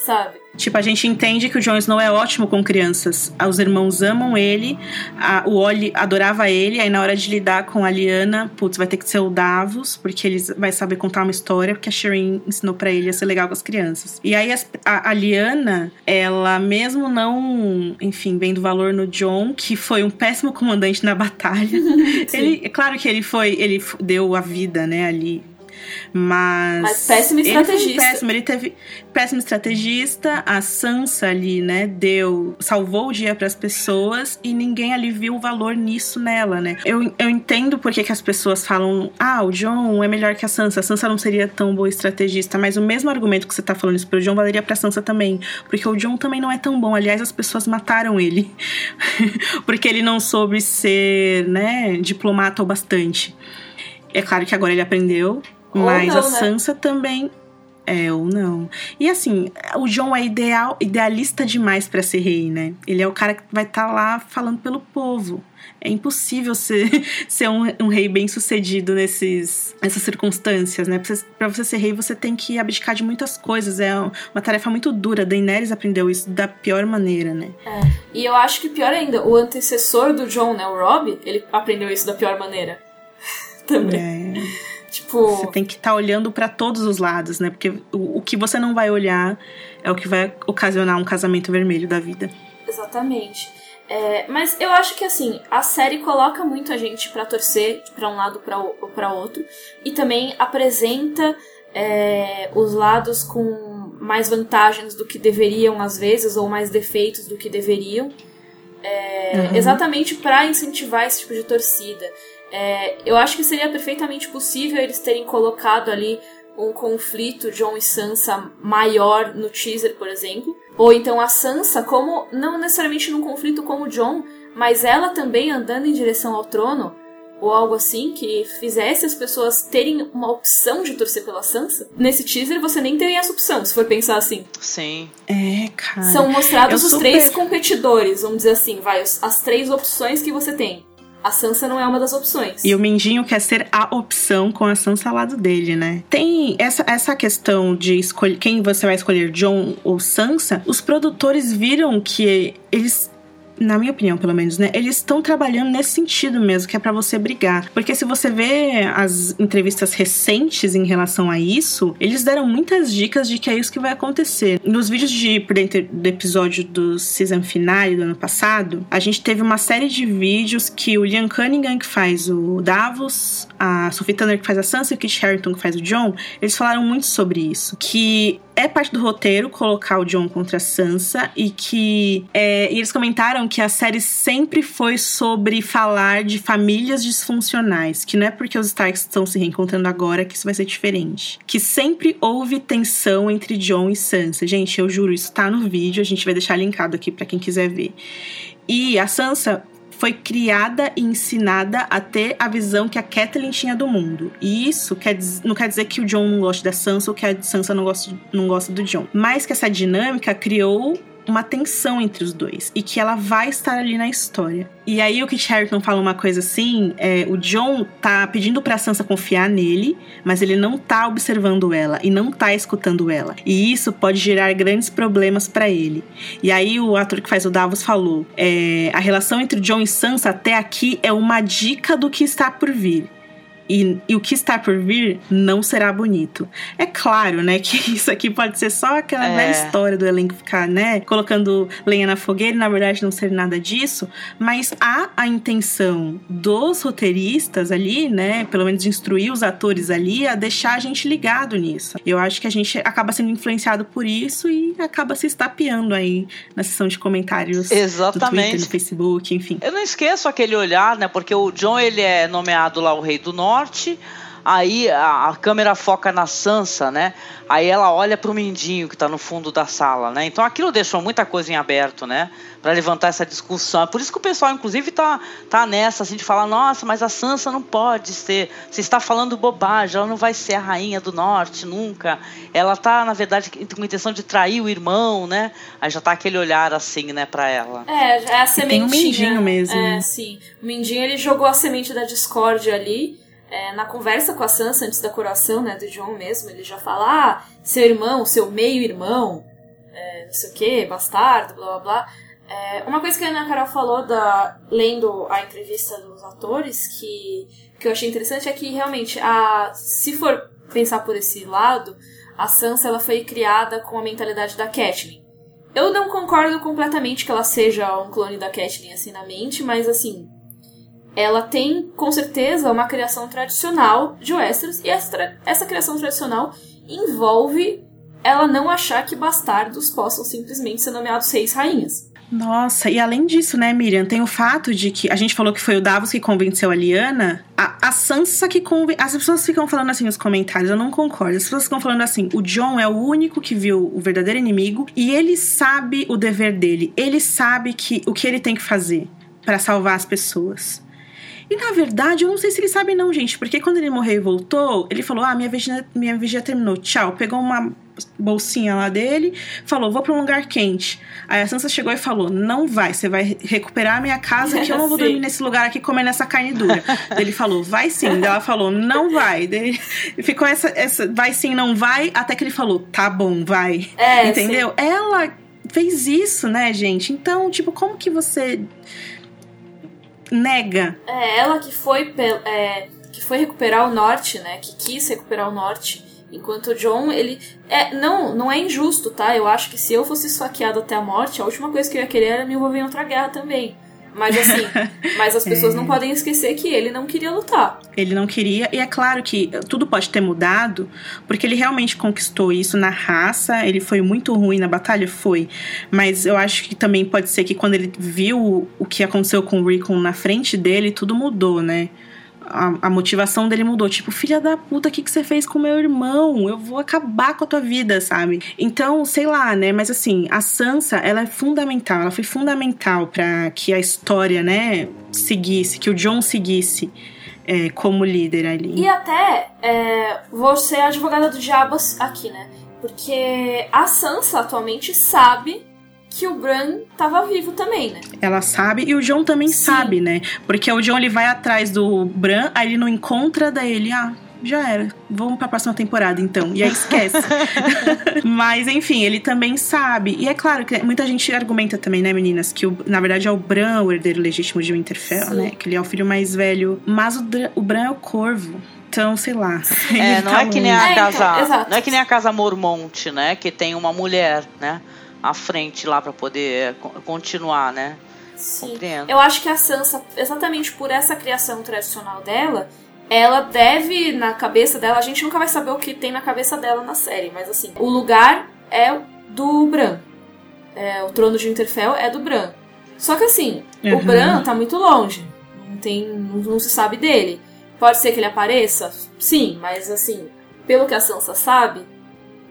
sabe? Tipo, a gente entende que o Jon Snow é ótimo com crianças. Os irmãos amam ele, a, o Ollie adorava ele, aí na hora de lidar com a Liana, putz, vai ter que ser o Davos, porque ele vai saber contar uma história, porque a Shireen ensinou para ele a ser legal com as crianças. E aí a, a Liana, ela mesmo não, enfim, vendo valor no John, que foi um péssimo comandante na batalha. <laughs> ele, é claro que ele foi, ele deu a vida, né, ali mas. Mas péssimo estrategista. Ele péssimo, ele teve péssimo estrategista. A Sansa ali, né, deu. salvou o dia para as pessoas e ninguém ali viu o valor nisso nela, né? Eu, eu entendo porque que as pessoas falam: ah, o John é melhor que a Sansa. A Sansa não seria tão boa estrategista, mas o mesmo argumento que você tá falando isso pro John valeria pra Sansa também. Porque o John também não é tão bom. Aliás, as pessoas mataram ele. <laughs> porque ele não soube ser, né, diplomata o bastante. É claro que agora ele aprendeu, mas não, a né? Sansa também é ou não. E assim, o John é ideal, idealista demais para ser rei, né? Ele é o cara que vai estar tá lá falando pelo povo. É impossível ser, <laughs> ser um, um, rei bem sucedido nesses, nessas circunstâncias, né? Pra você, pra você ser rei, você tem que abdicar de muitas coisas. É uma tarefa muito dura. Daenerys aprendeu isso da pior maneira, né? É. E eu acho que pior ainda, o antecessor do John, né? O Robb, ele aprendeu isso da pior maneira. <laughs> Também. É. Tipo. Você tem que estar tá olhando para todos os lados, né? Porque o, o que você não vai olhar é o que vai ocasionar um casamento vermelho da vida. Exatamente. É, mas eu acho que assim, a série coloca muito a gente para torcer para um lado ou para outro e também apresenta é, os lados com mais vantagens do que deveriam às vezes ou mais defeitos do que deveriam. É, uhum. Exatamente para incentivar esse tipo de torcida. É, eu acho que seria perfeitamente possível eles terem colocado ali um conflito John e Sansa maior no teaser, por exemplo. Ou então a Sansa, como não necessariamente num conflito como o John, mas ela também andando em direção ao trono, ou algo assim, que fizesse as pessoas terem uma opção de torcer pela Sansa. Nesse teaser você nem teria essa opção, se for pensar assim. Sim. É, cara. São mostrados os super... três competidores, vamos dizer assim, vai, as três opções que você tem. A Sansa não é uma das opções. E o Mindinho quer ser a opção com a Sansa ao lado dele, né? Tem essa, essa questão de escolher quem você vai escolher, John ou Sansa. Os produtores viram que eles na minha opinião, pelo menos, né? Eles estão trabalhando nesse sentido mesmo, que é para você brigar. Porque se você vê as entrevistas recentes em relação a isso, eles deram muitas dicas de que é isso que vai acontecer. Nos vídeos de por dentro do episódio do season finale do ano passado, a gente teve uma série de vídeos que o Liam Cunningham, que faz o Davos, a Sophie Turner, que faz a Sansa, e o Kit Harington, que faz o John, eles falaram muito sobre isso. Que é parte do roteiro colocar o John contra a Sansa e que é, e eles comentaram que a série sempre foi sobre falar de famílias disfuncionais, que não é porque os Starks estão se reencontrando agora que isso vai ser diferente. Que sempre houve tensão entre John e Sansa. Gente, eu juro, isso tá no vídeo, a gente vai deixar linkado aqui para quem quiser ver. E a Sansa foi criada e ensinada a ter a visão que a Kathleen tinha do mundo. E isso quer não quer dizer que o John não gosta da Sansa ou que a Sansa não gosta, não gosta do John. Mas que essa dinâmica criou uma tensão entre os dois e que ela vai estar ali na história. E aí o Kit Harington fala uma coisa assim, é, o John tá pedindo pra Sansa confiar nele, mas ele não tá observando ela e não tá escutando ela. E isso pode gerar grandes problemas para ele. E aí o ator que faz o Davos falou, é, a relação entre John e Sansa até aqui é uma dica do que está por vir. E, e, o que está por vir não será bonito. É claro, né, que <laughs> isso aqui pode ser só aquela é. velha história do elenco ficar, né, colocando lenha na fogueira e na verdade não ser nada disso, mas há a intenção dos roteiristas ali, né, pelo menos de instruir os atores ali a deixar a gente ligado nisso. Eu acho que a gente acaba sendo influenciado por isso e acaba se estapeando aí na sessão de comentários Exatamente. no Twitter, no Facebook, enfim. Eu não esqueço aquele olhar, né, porque o John ele é nomeado lá o rei do norte, Aí a, a, câmera foca na Sansa, né? Aí ela olha pro Mindinho que tá no fundo da sala, né? Então aquilo deixou muita coisa em aberto, né? Para levantar essa discussão. É por isso que o pessoal, inclusive, tá, tá nessa, assim, de falar: nossa, mas a Sansa não pode ser. Você está falando bobagem, ela não vai ser a rainha do norte nunca. Ela tá, na verdade, com a intenção de trair o irmão, né? Aí já tá aquele olhar assim, né, pra ela. É, é a sementinha. Tem um Mindinho mesmo. É, sim. O Mindinho ele jogou a semente da discórdia ali é, na conversa com a Sansa antes da coroação, né, do John mesmo, ele já fala, ah, seu irmão, seu meio-irmão, é, não sei o que, bastardo, blá blá blá. É, uma coisa que a Ana Carol falou da, lendo a entrevista dos atores, que, que eu achei interessante, é que realmente, a, se for pensar por esse lado, a Sansa ela foi criada com a mentalidade da Catelyn. Eu não concordo completamente que ela seja um clone da Catelyn assim na mente, mas assim, ela tem com certeza uma criação tradicional de Westeros e essa, essa criação tradicional envolve ela não achar que bastardos possam simplesmente ser nomeados reis rainhas. Nossa, e além disso, né, Miriam, tem o fato de que a gente falou que foi o Davos que convenceu a Liana, a, a Sansa que convenceu. As pessoas ficam falando assim nos comentários, eu não concordo. As pessoas ficam falando assim: o John é o único que viu o verdadeiro inimigo e ele sabe o dever dele, ele sabe que o que ele tem que fazer para salvar as pessoas. E na verdade, eu não sei se ele sabe, não, gente, porque quando ele morreu e voltou, ele falou: Ah, minha vigia, minha vigia terminou, tchau. Pegou uma bolsinha lá dele, falou: Vou pra um lugar quente. Aí a Sansa chegou e falou: Não vai, você vai recuperar a minha casa, que eu não vou <laughs> dormir nesse lugar aqui comendo essa carne dura. ele falou: Vai sim. Daí ela falou: Não vai. Daí ficou essa, essa vai sim, não vai, até que ele falou: Tá bom, vai. É, Entendeu? Sim. Ela fez isso, né, gente? Então, tipo, como que você nega. É, ela que foi, é, que foi recuperar o norte, né? Que quis recuperar o norte. Enquanto o John, ele. É, não, não é injusto, tá? Eu acho que se eu fosse esfaqueado até a morte, a última coisa que eu ia querer era me envolver em outra guerra também. Mas assim, <laughs> mas as pessoas é. não podem esquecer que ele não queria lutar. Ele não queria, e é claro que tudo pode ter mudado, porque ele realmente conquistou isso na raça, ele foi muito ruim na batalha, foi. Mas eu acho que também pode ser que quando ele viu o que aconteceu com o Rickon na frente dele, tudo mudou, né? A, a, motivação dele mudou. Tipo, filha da puta, o que, que você fez com meu irmão? Eu vou acabar com a tua vida, sabe? Então, sei lá, né? Mas assim, a Sansa, ela é fundamental. Ela foi fundamental para que a história, né, seguisse, que o John seguisse. É, como líder ali. E até é, ser a advogada do diabo aqui, né? Porque a Sansa atualmente sabe que o Bran tava vivo também, né? Ela sabe e o John também Sim. sabe, né? Porque o John ele vai atrás do Bran, aí ele não encontra, daí ele, ah, já era. Vamos pra próxima temporada, então. E aí esquece. <laughs> Mas, enfim, ele também sabe. E é claro que muita gente argumenta também, né, meninas, que o, na verdade é o Bran o herdeiro legítimo de Winterfell, Sim. né? Que ele é o filho mais velho. Mas o, o Bran é o corvo. Então, sei lá. É, não tá é que nem a é, casa. Então, não é que nem a casa Mormonte, né? Que tem uma mulher, né? À frente lá para poder continuar, né? Sim. Eu acho que a Sansa, exatamente por essa criação tradicional dela, ela deve, na cabeça dela, a gente nunca vai saber o que tem na cabeça dela na série, mas assim, o lugar é do Bran. É, o trono de Winterfell é do Bran. Só que assim, uhum. o Bran tá muito longe. Não, tem, não, não se sabe dele. Pode ser que ele apareça? Sim, mas assim, pelo que a Sansa sabe,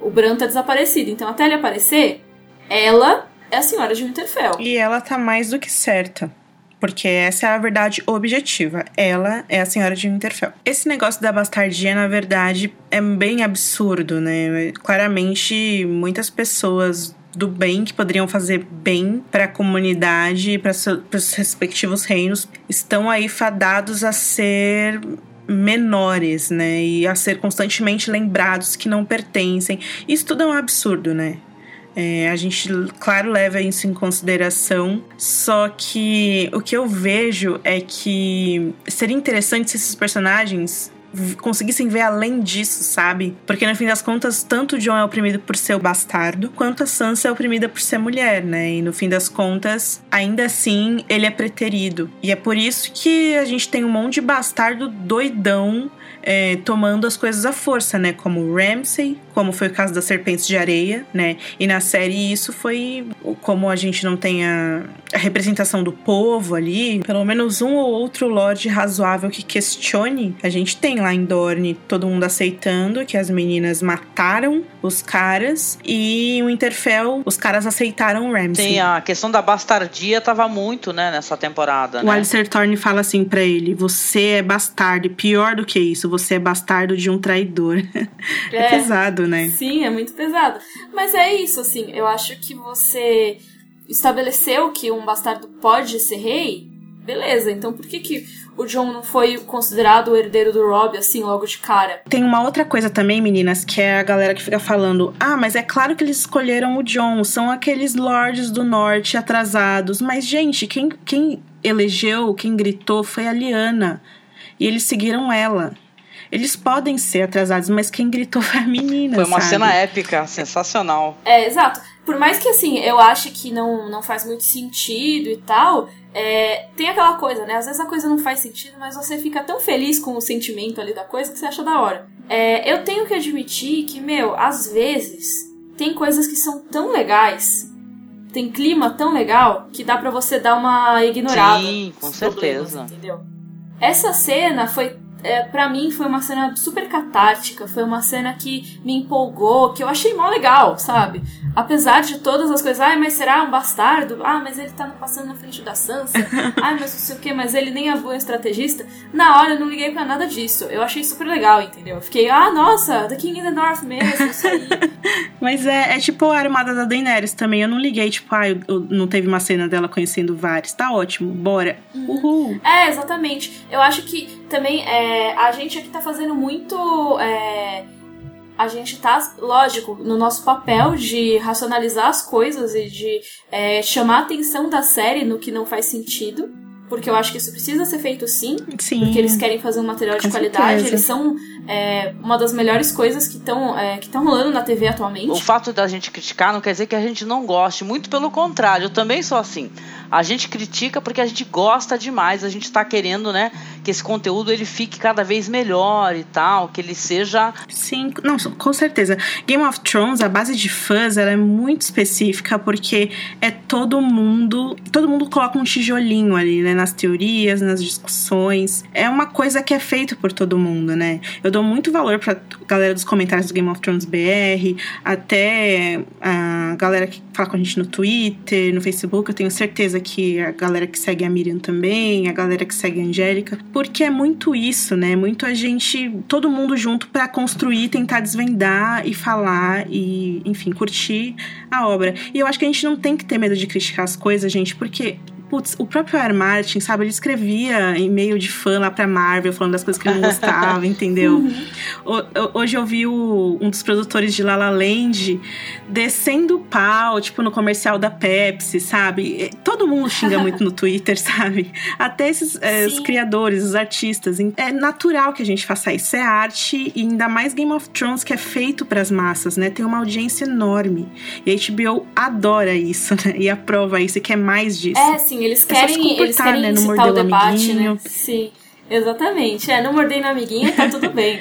o Bran tá desaparecido. Então até ele aparecer, ela é a senhora de Winterfell. E ela tá mais do que certa. Porque essa é a verdade objetiva. Ela é a senhora de Winterfell. Esse negócio da bastardia, na verdade, é bem absurdo, né? Claramente, muitas pessoas do bem que poderiam fazer bem para a comunidade e para os respectivos reinos estão aí fadados a ser menores, né? E a ser constantemente lembrados que não pertencem. Isso tudo é um absurdo, né? É, a gente, claro, leva isso em consideração, só que o que eu vejo é que seria interessante se esses personagens conseguissem ver além disso, sabe? Porque no fim das contas, tanto John é oprimido por ser o bastardo, quanto a Sansa é oprimida por ser mulher, né? E no fim das contas, ainda assim, ele é preterido. E é por isso que a gente tem um monte de bastardo doidão é, tomando as coisas à força, né? Como Ramsay, como foi o caso das Serpentes de Areia, né? E na série isso foi como a gente não tem a, a representação do povo ali, pelo menos um ou outro lord razoável que questione, a gente tem lá em Dorne todo mundo aceitando que as meninas mataram os caras e o Interfell, os caras aceitaram o Ramsay. Sim, a questão da bastardia tava muito, né, nessa temporada, o né? Alistair Thorne fala assim para ele: "Você é bastardo, e pior do que isso, você é bastardo de um traidor". <laughs> É, é pesado, né? Sim, é muito pesado. Mas é isso, assim, eu acho que você estabeleceu que um bastardo pode ser rei, beleza, então por que que o John não foi considerado o herdeiro do Rob, assim, logo de cara? Tem uma outra coisa também, meninas, que é a galera que fica falando: ah, mas é claro que eles escolheram o John, são aqueles lords do norte atrasados. Mas, gente, quem, quem elegeu, quem gritou foi a Liana. E eles seguiram ela. Eles podem ser atrasados, mas quem gritou foi a menina. Foi uma sabe? cena épica, sensacional. É, exato. Por mais que assim, eu ache que não, não faz muito sentido e tal, é, tem aquela coisa, né? Às vezes a coisa não faz sentido, mas você fica tão feliz com o sentimento ali da coisa que você acha da hora. É, eu tenho que admitir que, meu, às vezes tem coisas que são tão legais, tem clima tão legal, que dá para você dar uma ignorada. Sim, com certeza. Entendeu? Essa cena foi é, para mim foi uma cena super catártica, foi uma cena que me empolgou, que eu achei mó legal, sabe? Apesar de todas as coisas, ai, mas será um bastardo? Ah, mas ele tá passando na frente da Sansa. <laughs> ai, mas não sei o que, mas ele nem é bom estrategista. Na hora eu não liguei para nada disso. Eu achei super legal, entendeu? Eu fiquei, ah, nossa, The King in the North mesmo, isso aí. <laughs> mas é, é tipo a armada da Daenerys também. Eu não liguei, tipo, ah, eu, eu não teve uma cena dela conhecendo vários. Tá ótimo, bora. Uhum. Uhul. É, exatamente. Eu acho que também é, a gente aqui tá fazendo muito. É, a gente tá, lógico, no nosso papel de racionalizar as coisas e de é, chamar a atenção da série no que não faz sentido. Porque eu acho que isso precisa ser feito sim. Sim. Porque eles querem fazer um material de Com qualidade. certeza. Eles são é, uma das melhores coisas que estão é, que estão rolando na TV atualmente. O fato da gente criticar não quer dizer que a gente não goste. Muito pelo contrário, eu também sou assim. A gente critica porque a gente gosta demais, a gente está querendo, né, que esse conteúdo ele fique cada vez melhor e tal, que ele seja. Sim, não, com certeza. Game of Thrones, a base de fãs, ela é muito específica porque é todo mundo, todo mundo coloca um tijolinho ali, né, nas teorias, nas discussões. É uma coisa que é feito por todo mundo, né? Eu dou muito valor pra galera dos comentários do Game of Thrones BR, até a galera que fala com a gente no Twitter, no Facebook, eu tenho certeza que a galera que segue a Miriam também, a galera que segue a Angélica, porque é muito isso, né? Muito a gente, todo mundo junto para construir, tentar desvendar e falar e, enfim, curtir a obra. E eu acho que a gente não tem que ter medo de criticar as coisas, gente, porque Putz, o próprio R. Martin, sabe, ele escrevia e-mail de fã lá pra Marvel, falando das coisas que ele não gostava, <laughs> entendeu? Uhum. Hoje eu vi o, um dos produtores de La La Land descendo o pau, tipo, no comercial da Pepsi, sabe? Todo mundo xinga <laughs> muito no Twitter, sabe? Até esses é, os criadores, os artistas. É natural que a gente faça isso. É arte, e ainda mais Game of Thrones, que é feito pras massas, né? Tem uma audiência enorme. E a HBO adora isso, né? E aprova isso e quer mais disso. É, sim, eles querem, eles querem né? no incitar o debate, amiguinho. né? Sim, exatamente. É, não mordei na amiguinha, tá tudo <laughs> bem.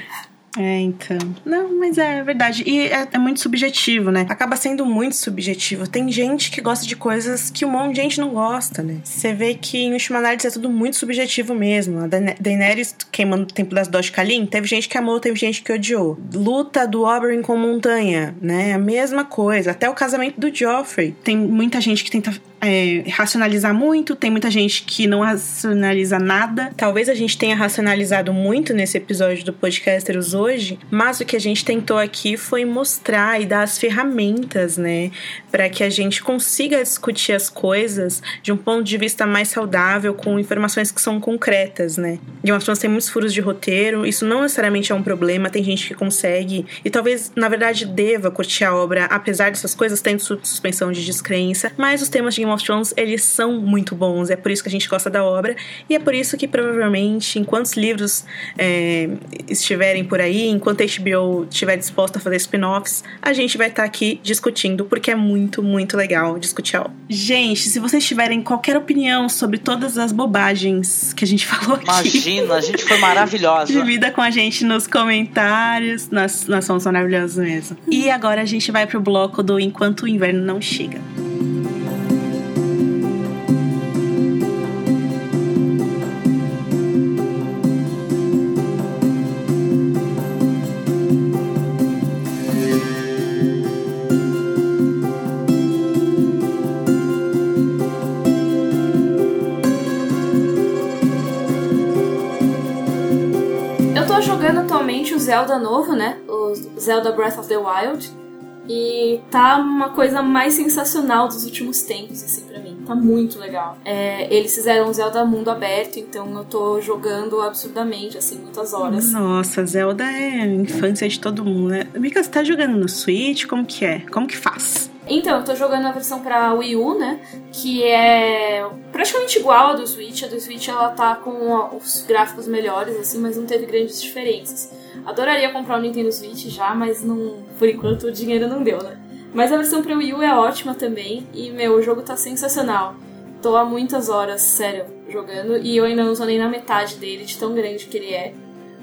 É, então. Não, mas é verdade. E é, é, muito subjetivo, né? Acaba sendo muito subjetivo. Tem gente que gosta de coisas que um monte de gente não gosta, né? Você vê que em última análise é tudo muito subjetivo mesmo. A Daenerys queimando o tempo das Doge Kalin, teve gente que amou, teve gente que odiou. Luta do Oberyn com Montanha, né? A mesma coisa. Até o casamento do Joffrey. Tem muita gente que tenta é, racionalizar muito, tem muita gente que não racionaliza nada. Talvez a gente tenha racionalizado muito nesse episódio do Podcasters hoje, mas o que a gente tentou aqui foi mostrar e dar as ferramentas, né, para que a gente consiga discutir as coisas de um ponto de vista mais saudável, com informações que são concretas, né. Game of Thrones tem muitos furos de roteiro, isso não necessariamente é um problema, tem gente que consegue e talvez, na verdade, deva curtir a obra, apesar dessas coisas, tendo suspensão de descrença, mas os temas de Game of Thrones, eles são muito bons. É por isso que a gente gosta da obra. E é por isso que provavelmente, enquanto os livros é, estiverem por aí, enquanto a HBO estiver disposta a fazer spin-offs, a gente vai estar tá aqui discutindo, porque é muito, muito legal discutir a obra. Gente, se vocês tiverem qualquer opinião sobre todas as bobagens que a gente <laughs> falou aqui. Imagina, a gente foi maravilhosa. Divida com a gente nos comentários. Nós, nós somos maravilhosos mesmo. E agora a gente vai pro bloco do Enquanto o Inverno Não Chega. Zelda novo, né? O Zelda Breath of the Wild. E tá uma coisa mais sensacional dos últimos tempos, assim, pra mim. Tá muito legal. É, eles fizeram um Zelda mundo aberto, então eu tô jogando absurdamente, assim, muitas horas. Nossa, Zelda é infância de todo mundo, né? Mika, você tá jogando no Switch? Como que é? Como que faz? Então, eu tô jogando a versão pra Wii U, né? Que é praticamente igual a do Switch. A do Switch ela tá com os gráficos melhores, assim, mas não teve grandes diferenças. Adoraria comprar o Nintendo Switch já, mas não, por enquanto o dinheiro não deu, né? Mas a versão pra Wii U é ótima também e, meu, o jogo tá sensacional. Tô há muitas horas, sério, jogando e eu ainda não tô nem na metade dele, de tão grande que ele é.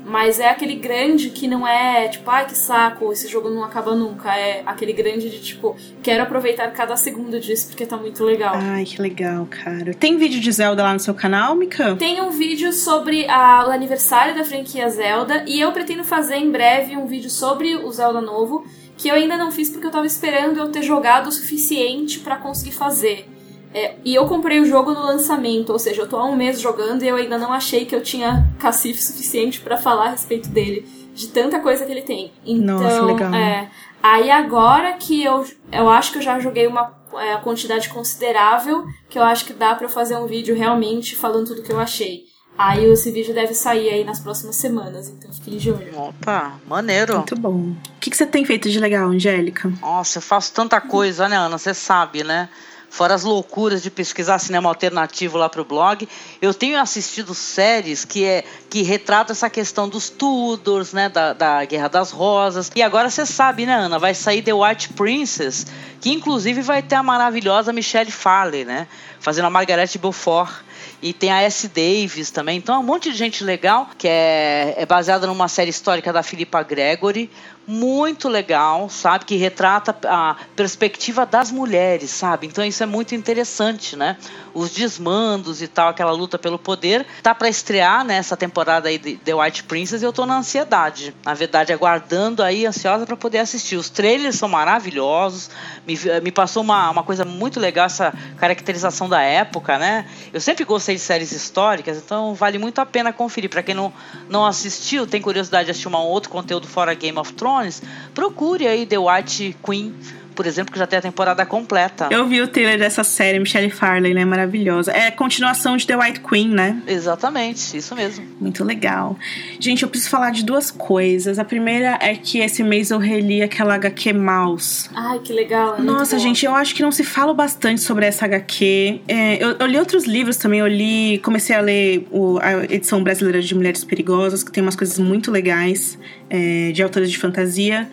Mas é aquele grande que não é tipo, ai que saco, esse jogo não acaba nunca. É aquele grande de tipo, quero aproveitar cada segundo disso porque tá muito legal. Ai, que legal, cara. Tem vídeo de Zelda lá no seu canal, Mika? Tem um vídeo sobre a, o aniversário da franquia Zelda e eu pretendo fazer em breve um vídeo sobre o Zelda novo, que eu ainda não fiz porque eu tava esperando eu ter jogado o suficiente para conseguir fazer. É, e eu comprei o jogo no lançamento, ou seja, eu tô há um mês jogando e eu ainda não achei que eu tinha cacife suficiente para falar a respeito dele, de tanta coisa que ele tem. Então, Nossa, legal. É, aí agora que eu, eu acho que eu já joguei uma é, quantidade considerável, que eu acho que dá para eu fazer um vídeo realmente falando tudo que eu achei. Aí esse vídeo deve sair aí nas próximas semanas, então fiquem de olho. Opa, maneiro. Muito bom. O que, que você tem feito de legal, Angélica? Nossa, eu faço tanta coisa, né, Ana? Você sabe, né? Fora as loucuras de pesquisar cinema alternativo lá para o blog, eu tenho assistido séries que, é, que retratam essa questão dos Tudors, né, da, da Guerra das Rosas. E agora você sabe, né, Ana, vai sair The White Princess, que inclusive vai ter a maravilhosa Michelle Farley, né, fazendo a Margaret Beaufort e tem a S. Davis também. Então é um monte de gente legal que é, é baseada numa série histórica da Philippa Gregory muito legal, sabe? Que retrata a perspectiva das mulheres, sabe? Então isso é muito interessante, né? Os desmandos e tal, aquela luta pelo poder. Tá para estrear nessa né, temporada aí de The White Princess e eu tô na ansiedade. Na verdade, aguardando aí, ansiosa para poder assistir. Os trailers são maravilhosos. Me, me passou uma, uma coisa muito legal, essa caracterização da época, né? Eu sempre gostei de séries históricas, então vale muito a pena conferir. Para quem não, não assistiu, tem curiosidade de assistir um outro conteúdo fora Game of Thrones, procure aí The White Queen por exemplo, que já tem a temporada completa. Eu vi o trailer dessa série, Michelle Farley, né? Maravilhosa. É continuação de The White Queen, né? Exatamente, isso mesmo. Muito legal. Gente, eu preciso falar de duas coisas. A primeira é que esse mês eu reli aquela HQ Mouse. Ai, que legal. É Nossa, gente, eu acho que não se fala bastante sobre essa HQ. É, eu, eu, li outros livros também. Eu li, comecei a ler o, a edição brasileira de Mulheres Perigosas, que tem umas coisas muito legais é, de autores de fantasia.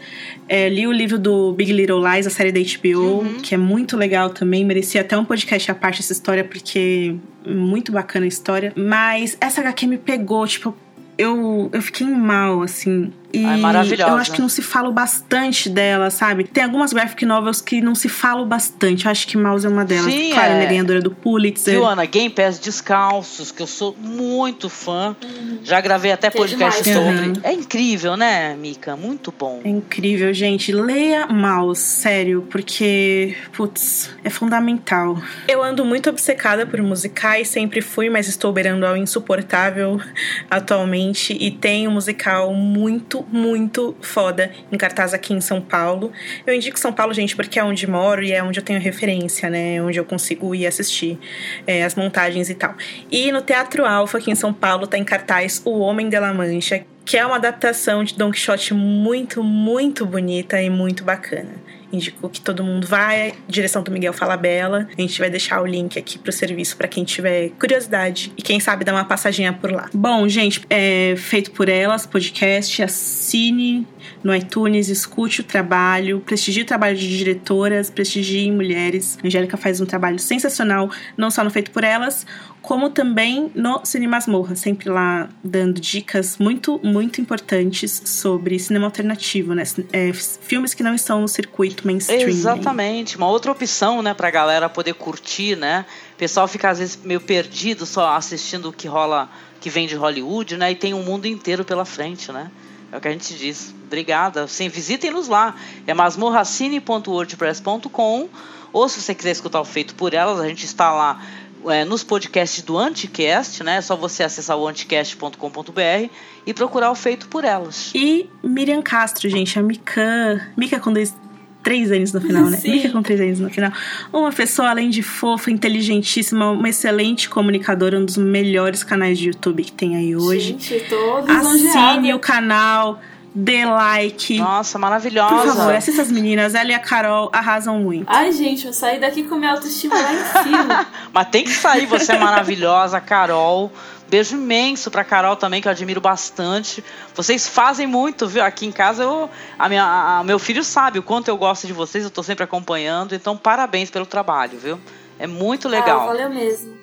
É, li o livro do Big Little Lies, a série da HBO, uhum. que é muito legal também. Merecia até um podcast à parte essa história, porque é muito bacana a história. Mas essa HQ me pegou, tipo, eu, eu fiquei mal, assim. E é maravilhosa. eu acho que não se fala bastante dela, sabe? Tem algumas graphic novels que não se falam bastante. Eu acho que Mouse é uma delas. Sim, claro, é. é ganhadora do Pulitzer. Viu, Ana? Game Pass Descalços, que eu sou muito fã. Uhum. Já gravei até que podcast é sobre. Uhum. É incrível, né, Mika? Muito bom. É incrível, gente. Leia Mouse, sério, porque, putz, é fundamental. Eu ando muito obcecada por musicais, sempre fui, mas estou beirando ao insuportável <laughs> atualmente. E tem um musical muito muito, foda em cartaz aqui em São Paulo. Eu indico São Paulo, gente, porque é onde moro e é onde eu tenho referência, né? Onde eu consigo ir assistir é, as montagens e tal. E no Teatro Alfa, aqui em São Paulo, tá em cartaz O Homem de la Mancha, que é uma adaptação de Don Quixote muito, muito bonita e muito bacana indicou que todo mundo vai. Direção do Miguel Falabella. A gente vai deixar o link aqui pro serviço para quem tiver curiosidade e quem sabe dar uma passadinha por lá. Bom, gente, é feito por elas, podcast, assine no iTunes, escute o trabalho, prestigie o trabalho de diretoras, prestigie mulheres. A Angélica faz um trabalho sensacional, não só no Feito por Elas, como também no Cine Masmorra, sempre lá dando dicas muito, muito importantes sobre cinema alternativo, né? É, filmes que não estão no circuito mainstream. Exatamente, uma outra opção, né, pra galera poder curtir, né? O pessoal fica às vezes meio perdido só assistindo o que rola, que vem de Hollywood, né? E tem um mundo inteiro pela frente, né? É o que a gente diz. Obrigada. Sim, visitem-nos lá. É masmorracine.wordpress.com ou se você quiser escutar o Feito por Elas, a gente está lá é, nos podcasts do Anticast, né? É só você acessar o anticast.com.br e procurar o Feito por Elas. E Miriam Castro, gente, a Mikan. Mika com dois, três anos no final, né? <laughs> Sim. Mika com três anos no final. Uma pessoa, além de fofa, inteligentíssima, uma excelente comunicadora, um dos melhores canais de YouTube que tem aí hoje. Gente, todos Assine o canal dê like. Nossa, maravilhosa. Por favor, essas meninas, ela e a Carol, arrasam muito. Ai, gente, eu saí daqui com minha autoestima lá em cima. <laughs> Mas tem que sair, você é maravilhosa, Carol. Beijo imenso pra Carol também, que eu admiro bastante. Vocês fazem muito, viu? Aqui em casa, eu, a minha, a, meu filho sabe o quanto eu gosto de vocês, eu tô sempre acompanhando. Então, parabéns pelo trabalho, viu? É muito legal. Ah, valeu mesmo.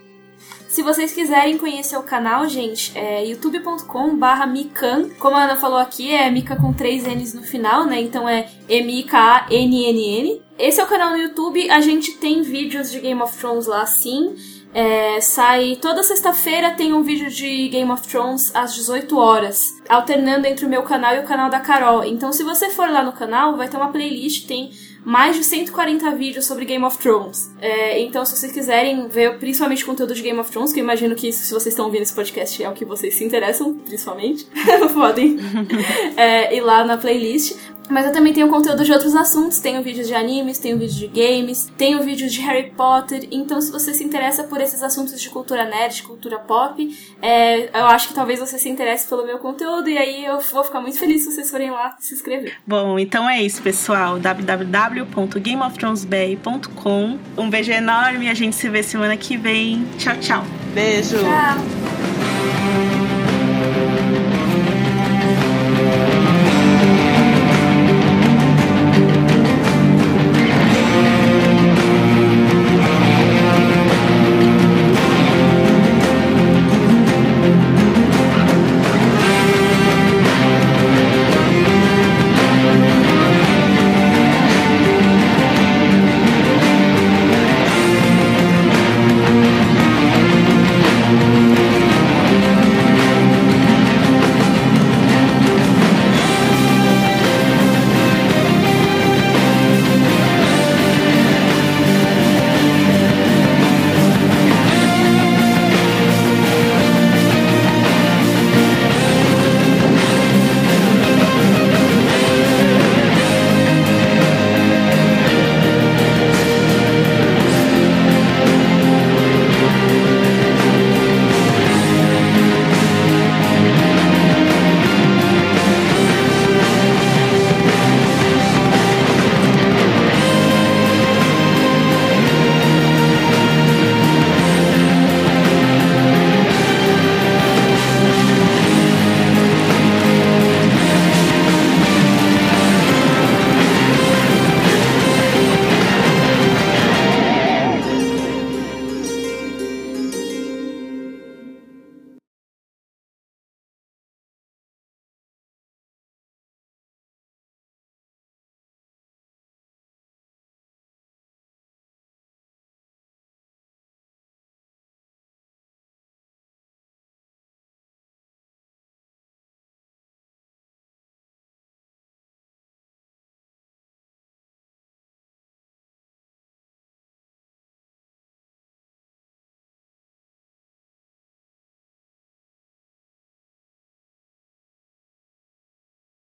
Se vocês quiserem conhecer o canal, gente, é youtube.com barra Mikan. Como a Ana falou aqui, é Mika com três N's no final, né? Então é M-I-K-A-N-N-N. Esse é o canal no YouTube. A gente tem vídeos de Game of Thrones lá, sim. É, sai toda sexta-feira tem um vídeo de Game of Thrones às 18 horas, alternando entre o meu canal e o canal da Carol. Então, se você for lá no canal, vai ter uma playlist, tem mais de 140 vídeos sobre Game of Thrones. É, então, se vocês quiserem ver principalmente conteúdo de Game of Thrones, que eu imagino que se vocês estão ouvindo esse podcast é o que vocês se interessam, principalmente, <laughs> podem <laughs> é, ir lá na playlist. Mas eu também tenho conteúdo de outros assuntos, tenho vídeos de animes, tenho vídeos de games, tenho vídeos de Harry Potter. Então, se você se interessa por esses assuntos de cultura nerd, de cultura pop, é, eu acho que talvez você se interesse pelo meu conteúdo e aí eu vou ficar muito feliz se vocês forem lá se inscrever. Bom, então é isso, pessoal. www.gameofthronesbay.com Um beijo enorme, a gente se vê semana que vem. Tchau, tchau. Beijo. Tchau.